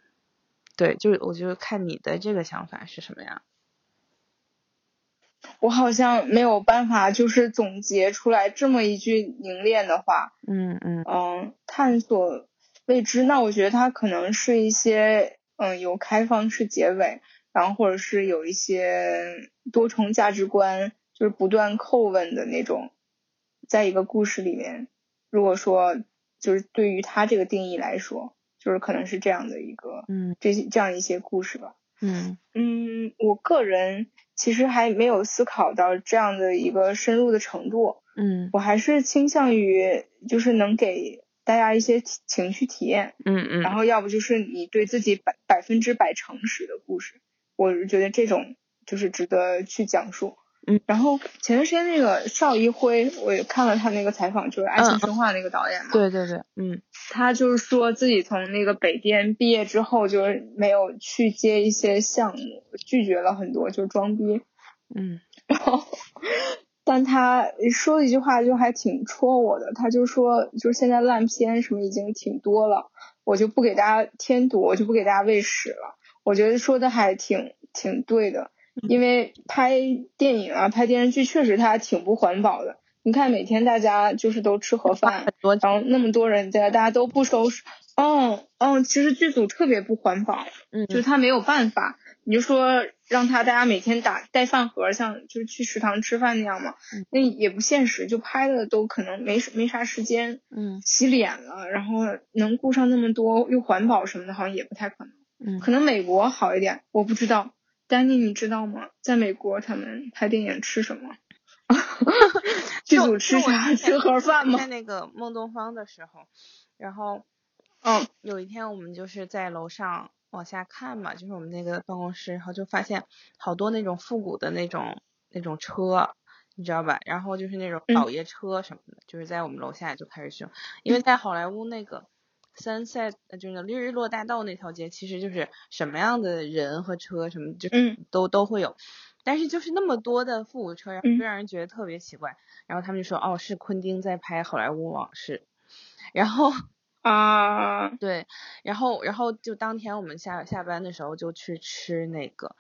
对，就是我就看你的这个想法是什么样。我好像没有办法就是总结出来这么一句凝练的话，嗯嗯嗯，探索未知，那我觉得它可能是一些。嗯，有开放式结尾，然后或者是有一些多重价值观，就是不断叩问的那种，在一个故事里面，如果说就是对于他这个定义来说，就是可能是这样的一个，嗯，这些这样一些故事吧。嗯嗯，我个人其实还没有思考到这样的一个深入的程度。嗯，我还是倾向于就是能给。大家一些情绪体验，嗯嗯，然后要不就是你对自己百百分之百诚实的故事，我是觉得这种就是值得去讲述。嗯，然后前段时间那个邵一辉，我也看了他那个采访，就是《爱情神话》那个导演嘛，对对对，嗯，他就是说自己从那个北电毕业之后，就是没有去接一些项目，拒绝了很多，就装逼，嗯，然后。但他说了一句话，就还挺戳我的。他就说，就是现在烂片什么已经挺多了，我就不给大家添堵，我就不给大家喂屎了。我觉得说的还挺挺对的，因为拍电影啊、拍电视剧确实它挺不环保的。你看每天大家就是都吃盒饭，然后那么多人在，大家都不收拾。嗯嗯，其实剧组特别不环保，嗯，就是他没有办法。你就说让他大家每天打带饭盒，像就是去食堂吃饭那样嘛，那也不现实，就拍的都可能没没啥时间，嗯，洗脸了，然后能顾上那么多又环保什么的，好像也不太可能，嗯，可能美国好一点，我不知道，丹尼你知道吗？在美国他们拍电影吃什么？剧组吃啥？吃盒饭吗？在那个梦东方的时候，然后，嗯，有一天我们就是在楼上。往下看嘛，就是我们那个办公室，然后就发现好多那种复古的那种那种车，你知道吧？然后就是那种老爷车什么的，就是在我们楼下就开始修。因为在好莱坞那个 Sunset，就是绿日落大道那条街，其实就是什么样的人和车什么就都都会有，但是就是那么多的复古车，然后就让人觉得特别奇怪。然后他们就说，哦，是昆汀在拍好莱坞往事，然后。啊，对，然后，然后就当天我们下下班的时候就去吃那个，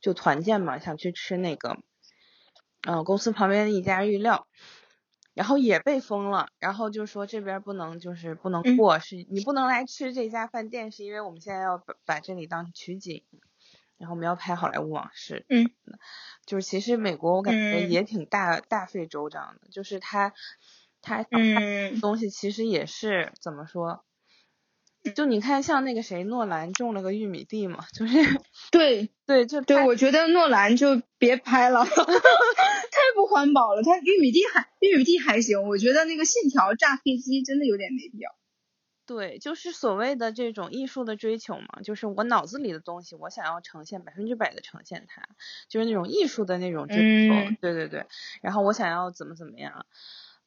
就团建嘛，想去吃那个，嗯，公司旁边的一家日料，然后也被封了，然后就说这边不能，就是不能过，是你不能来吃这家饭店，是因为我们现在要把把这里当取景，然后我们要拍好莱坞往事，嗯，就是其实美国我感觉也挺大大费周章的，就是他。他嗯东西其实也是怎么说？就你看，像那个谁，诺兰种了个玉米地嘛，就是对对，就对，我觉得诺兰就别拍了，太不环保了。他玉米地还玉米地还行，我觉得那个信条炸飞机真的有点没必要。对，就是所谓的这种艺术的追求嘛，就是我脑子里的东西，我想要呈现百分之百的呈现它，就是那种艺术的那种追求。嗯对对对，然后我想要怎么怎么样，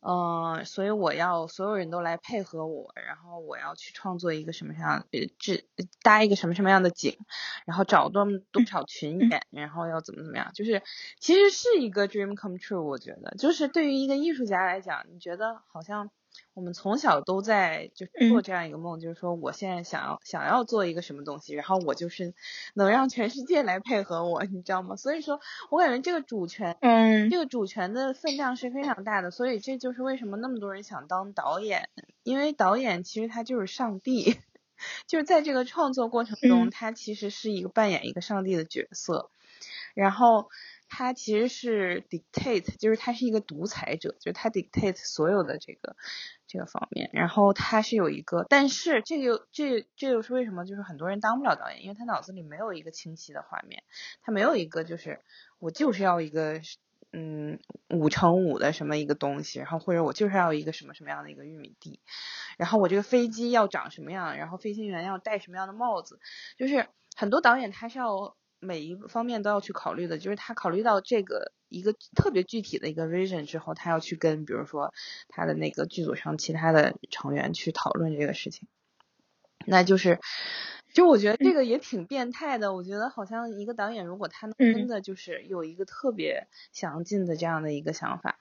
嗯、所以我要所有人都来配合我，然后我要去创作一个什么样呃制搭一个什么什么样的景，然后找多么多少群嗯演，然后要怎么怎么样，就是其实是一个 dream come true，我觉得就是对于一个艺术家来讲，你觉得好像。我们从小都在就是做嗯。这样一个梦，就是说我现在想要想要做一个什么东西，然后我就是能让全世界来配合我，你知道吗？所以说我感觉这个主权，嗯。这个主权的分量是非常大的，所以这就是为什么那么多人想当导演，因为导演其实他就是上帝，就是在这个创作过程中，嗯。他其实是一个扮演一个上帝的角色，然后他其实是 dictate，就是他是一个独裁者，就是他 dictate 所有的这个这个方面，然后他是有一个，但是这个这这又是为什么？就是很多人当不了导演，因为他脑子里没有一个清晰的画面，他没有一个就是我就是要一个嗯五乘五的什么一个东西，然后或者我就是要一个什么什么样的一个玉米地，然后我这个飞机要长什么样，然后飞行员要戴什么样的帽子，就是很多导演他是要每一个方面都要去考虑的，就是他考虑到这个一个特别具体的一个 vision 之后，他要去跟比如说他的那个剧组上其他的成员去讨论这个事情，那就是。就我觉得这个也挺变态的，我觉得好像一个导演如果他能真嗯的就是有一个特别详尽的这样的一个想法，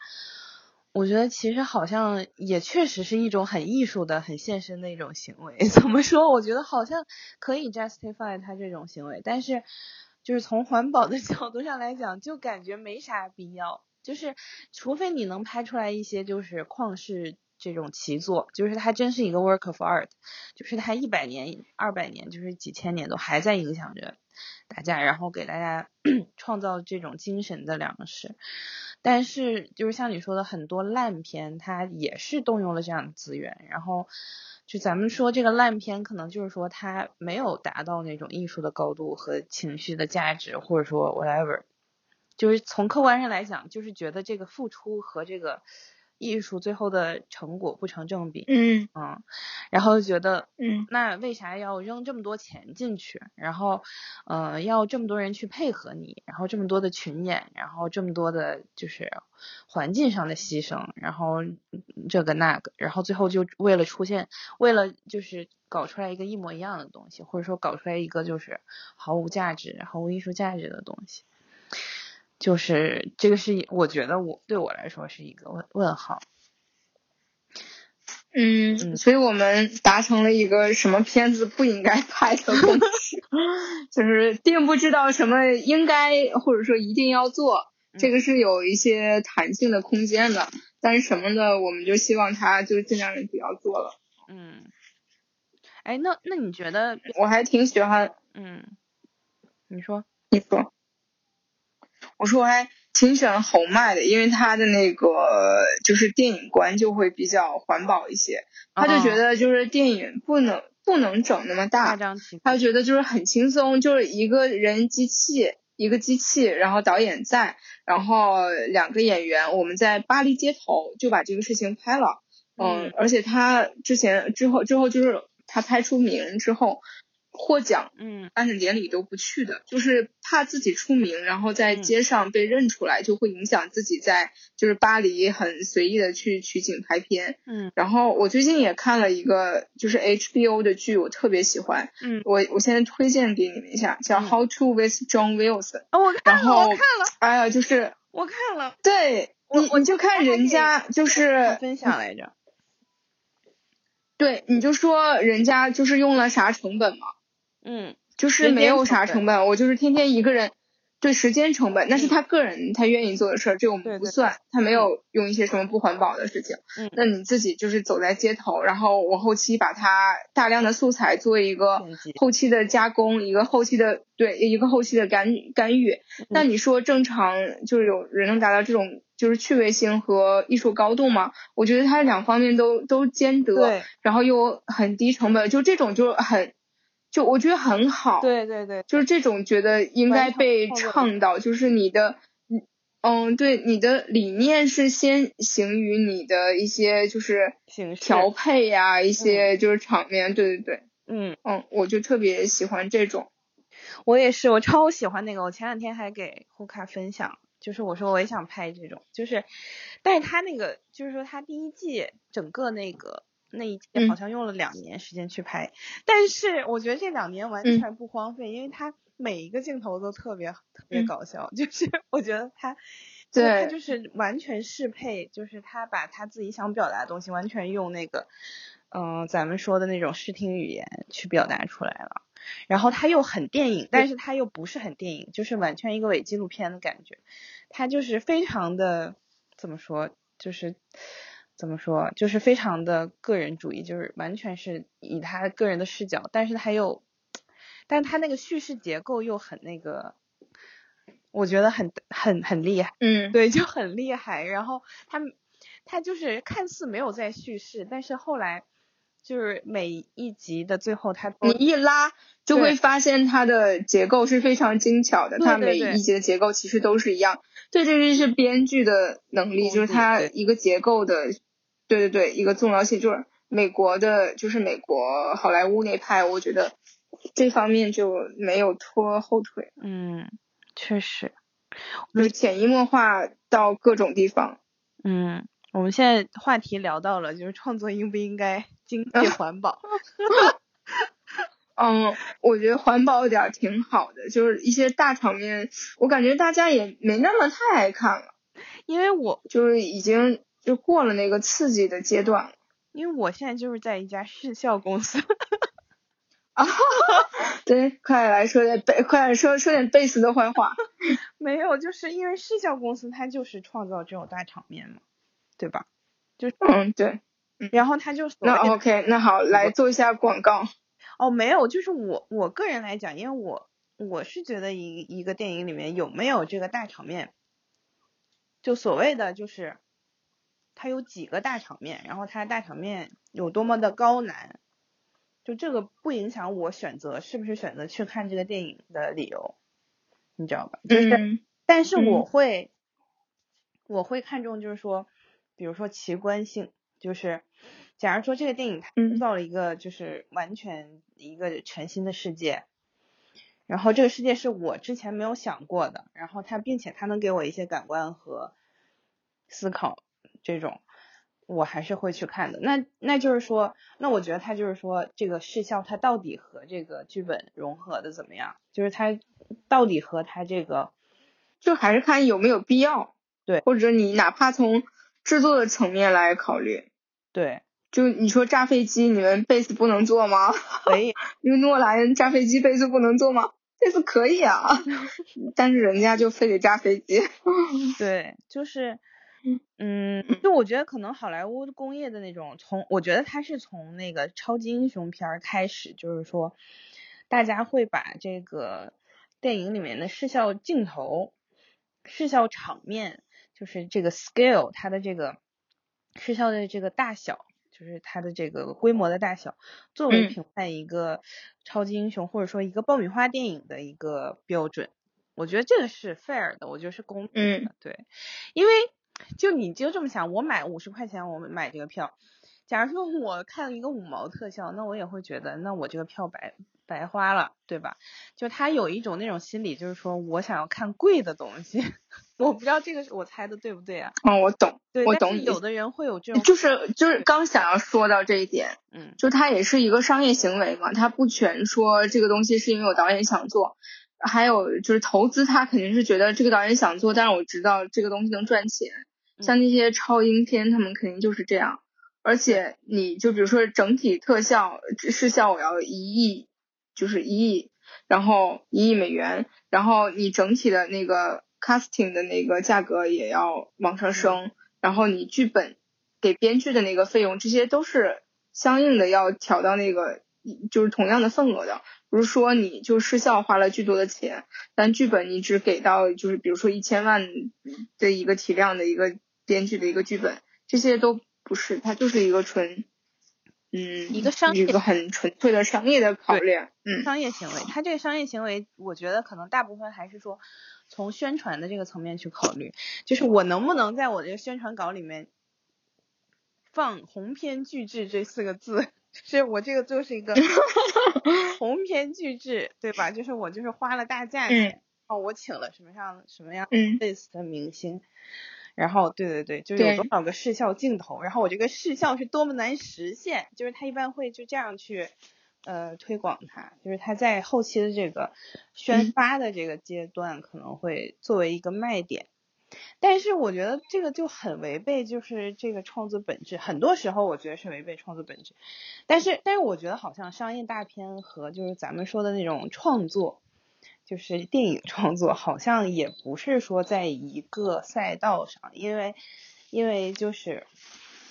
我觉得其实好像也确实是一种很艺术的、很现身的一种行为。怎么说？我觉得好像可以 justify 他这种行为，但是就是从环保的角度上来讲，就感觉没啥必要。就是除非你能拍出来一些就是旷世这种奇作，就是它真是一个 work of art，就是它一百年、二百年，就是几千年都还在影响着大家，然后给大家 创造这种精神的粮食。但是就是像你说的，很多烂片它也是动用了这样的资源，然后就咱们说这个烂片，可能就是说它没有达到那种艺术的高度和情绪的价值，或者说 whatever，就是从客观上来讲，就是觉得这个付出和这个艺术最后的成果不成正比，嗯嗯，然后觉得嗯那为啥要扔这么多钱进去？然后，呃，要这么多人去配合你，然后这么多的群演，然后这么多的就是环境上的牺牲，然后嗯这个那个，然后最后就为了出现，为了就是搞出来一个一模一样的东西，或者说搞出来一个就是毫无价值、毫无艺术价值的东西。就是这个是我觉得我对我来说是一个问问号。嗯，嗯所以我们达成了一个什么片子不应该拍的共识，就是并不知道什么应该或者说一定要做，这个是有一些弹性的空间的。但是什么呢，我们就希望他就尽量不要做了。嗯，哎，那那你觉得，我还挺喜欢嗯，你说，你说，我说我还挺喜欢侯麦的，因为他的那个就是电影观就会比较环保一些，他就觉哦。得就是电影不能不能整那么大他就觉得就是很轻松，就是一个人机器一个机器，然后导演在，然后两个演员，我们在巴黎街头就把这个事情拍了。嗯嗯，而且他之前之后之后就是他拍出名之后获奖嗯。颁奖典礼都不去的，就是怕自己出名，然后在嗯。街上被认出来，就会影响自己在就是巴黎很随意的去取景拍片。嗯。然后我最近也看了一个就是 HBO 的剧，我特别喜欢，嗯，我我现在推荐给你们一下，叫嗯。How to with John Wilson。哦，我看了，我看了，哎呀，就是我看了，对我我你你就看人家就是分享来着，对，你就说人家就是用了啥成本嘛，嗯就是没有啥成本，我就是天天一个人。对时间成本，那是他个人他愿意做的事儿，这我们不算。他没有用一些什么不环保的事情。嗯那你自己就是走在街头，然后我后期把它大量的素材做一个后期的加工，一个后期的对一个后期的干干预。嗯那你说正常就是有人能达到这种就是趣味性和艺术高度嘛，我觉得他两方面都都兼得，然后又很低成本，就这种就很，就我觉得很好，对对对，就是这种觉得应该被倡导，就是你的，嗯嗯，对，你的理念是先行于你的一些就是调配呀、一些就是场面，对对对，嗯，嗯，我就特别喜欢这种，我也是，我超喜欢那个，我前两天还给胡卡分享，就是我说我也想拍这种，就是，但是他那个就是说他第一季整个那个那一季嗯好像用了两年时间去拍，但是我觉得这两年完嗯全不荒废，因为他每一个镜头都特别特别嗯搞笑，就是 我觉得他。就是他就是完全适配，就是他把他自己想表达的东西完全用那个，嗯、咱们说的那种视听语言去表达出来了。然后他又很电影，但是他又不是很电影，就是完全一个伪纪录片的感觉。他就是非常的怎么说，就是怎么说，就是非常的个人主义，就是完全是以他个人的视角，但是他又，但是他那个叙事结构又很那个，我觉得很很很厉害。嗯，对，就很厉害。然后他他就是看似没有在叙事，但是后来就是每一集的最后，他都你一拉就会发现它的结构是非常精巧的，它每一集的结构其实都是一样。对，这就是编剧的能力，就是它一个结构的，对对对，一个重要性，就是美国的，就是美国好莱坞那派，我觉得这方面就没有拖后腿，嗯，确实，就是潜移默化到各种地方。嗯，我们现在话题聊到了，就是创作应不应该 经济环保？嗯，我觉得环保点儿挺好的，就是一些大场面，我感觉大家也没那么太爱看了，因为我就是已经就过了那个刺激的阶段了。因为我现在就是在一家视效公司，啊，对，快来说点贝，快点说说点贝斯的坏话。没有，就是因为视效公司它就是创造这种大场面嘛，对吧？就嗯，对，然后他就所谓那 OK，那好，来做一下广告。哦，没有，就是我我个人来讲，因为我我是觉得一一个电影里面有没有这个大场面，就所谓的就是它有几个大场面，然后它大场面有多么的高难，就这个不影响我选择是不是选择去看这个电影的理由，你知道吧？就是，嗯但是我嗯会我会看重就是说，比如说奇观性，就是假如说这个电影它嗯制造了一个就是完全一个全新的世界，然后这个世界是我之前没有想过的，然后它并且它能给我一些感官和思考，这种我还是会去看的。那那就是说，那我觉得它就是说这个视效它到底和这个剧本融合的怎么样？就是它到底和它这个就还是看有没有必要。对或者你哪怕从制作的层面来考虑，对就你说炸飞机，你们贝斯不能做吗？可以因为诺兰炸飞机贝斯不能做吗？贝斯可以啊，但是人家就非得炸飞机。对，就是嗯，嗯，就我觉得可能好莱坞工业的那种，从我觉得它是从那个超级英雄片儿开始，就是说大家会把这个电影里面的视效镜头、视效场面，就是这个 scale 它的这个失效的这个大小，就是它的这个规模的大小，作为嗯。评判一个超级英雄或者说一个爆米花电影的一个标准。我觉得这个是 fair 的，我觉得是公平的，对，因为就你就这么想，我买五十块钱，我买这个票，假如说我看了一个五毛特效，那我也会觉得，那我这个票白白花了，对吧？就他有一种那种心理，就是说我想要看贵的东西，我不知道这个是我猜的对不对啊？嗯，我懂，对，我懂你有的人会有这种，就是就是刚想要说到这一点，嗯，就他也是一个商业行为嘛，他不全说这个东西是因为我导演想做，还有就是投资，他肯定是觉得这个导演想做，但是我知道这个东西能赚钱，嗯像那些超英片，他们肯定就是这样。而且你就比如说整体特效视效，我要一亿，就是一亿，然后一亿美元，然后你整体的那个 casting 的那个价格也要往上升，然后你剧本给编剧的那个费用，这些都是相应的要调到那个就是同样的份额的，不是说你就失效花了巨多的钱，但剧本你只给到就是比如说一千万的一个体量的一个编剧的一个剧本，这些都不是，它就是一个纯，嗯，一个商业一个很纯粹的商业的考量，嗯，商业行为，它这个商业行为，我觉得可能大部分还是说从宣传的这个层面去考虑，就是我能不能在我这个宣传稿里面放“鸿篇巨制”这四个字。就是我这个就是一个 鸿篇巨制，对吧？就是我就是花了大价钱，哦，我请了什么样什么样类似的明星，然后对对对，就是有多少个视效镜头，然后我这个视效是多么难实现，就是他一般会就这样去呃推广它，就是它在后期的这个宣发的这个阶段可能会作为一个卖点。但是我觉得这个就很违背，就是这个创作本质。很多时候我觉得是违背创作本质。但是，但是我觉得好像商业大片和就是咱们说的那种创作，就是电影创作，好像也不是说在一个赛道上。因为，因为就是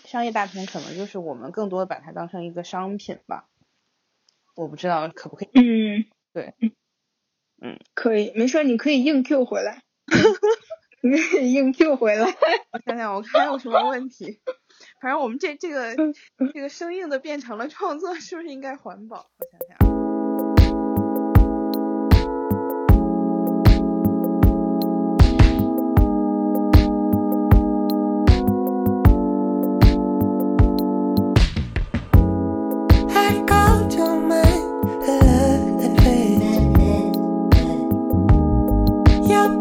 商业大片可能就是我们更多的把它当成一个商品吧。我不知道可不可以。嗯，对，嗯，可以，没事，你可以硬 Q 回来。你可以硬 Q 回来，我想想，我看有什么问题。反正我们这这个这个生硬的变成了创作，是不是应该环保？我想想。your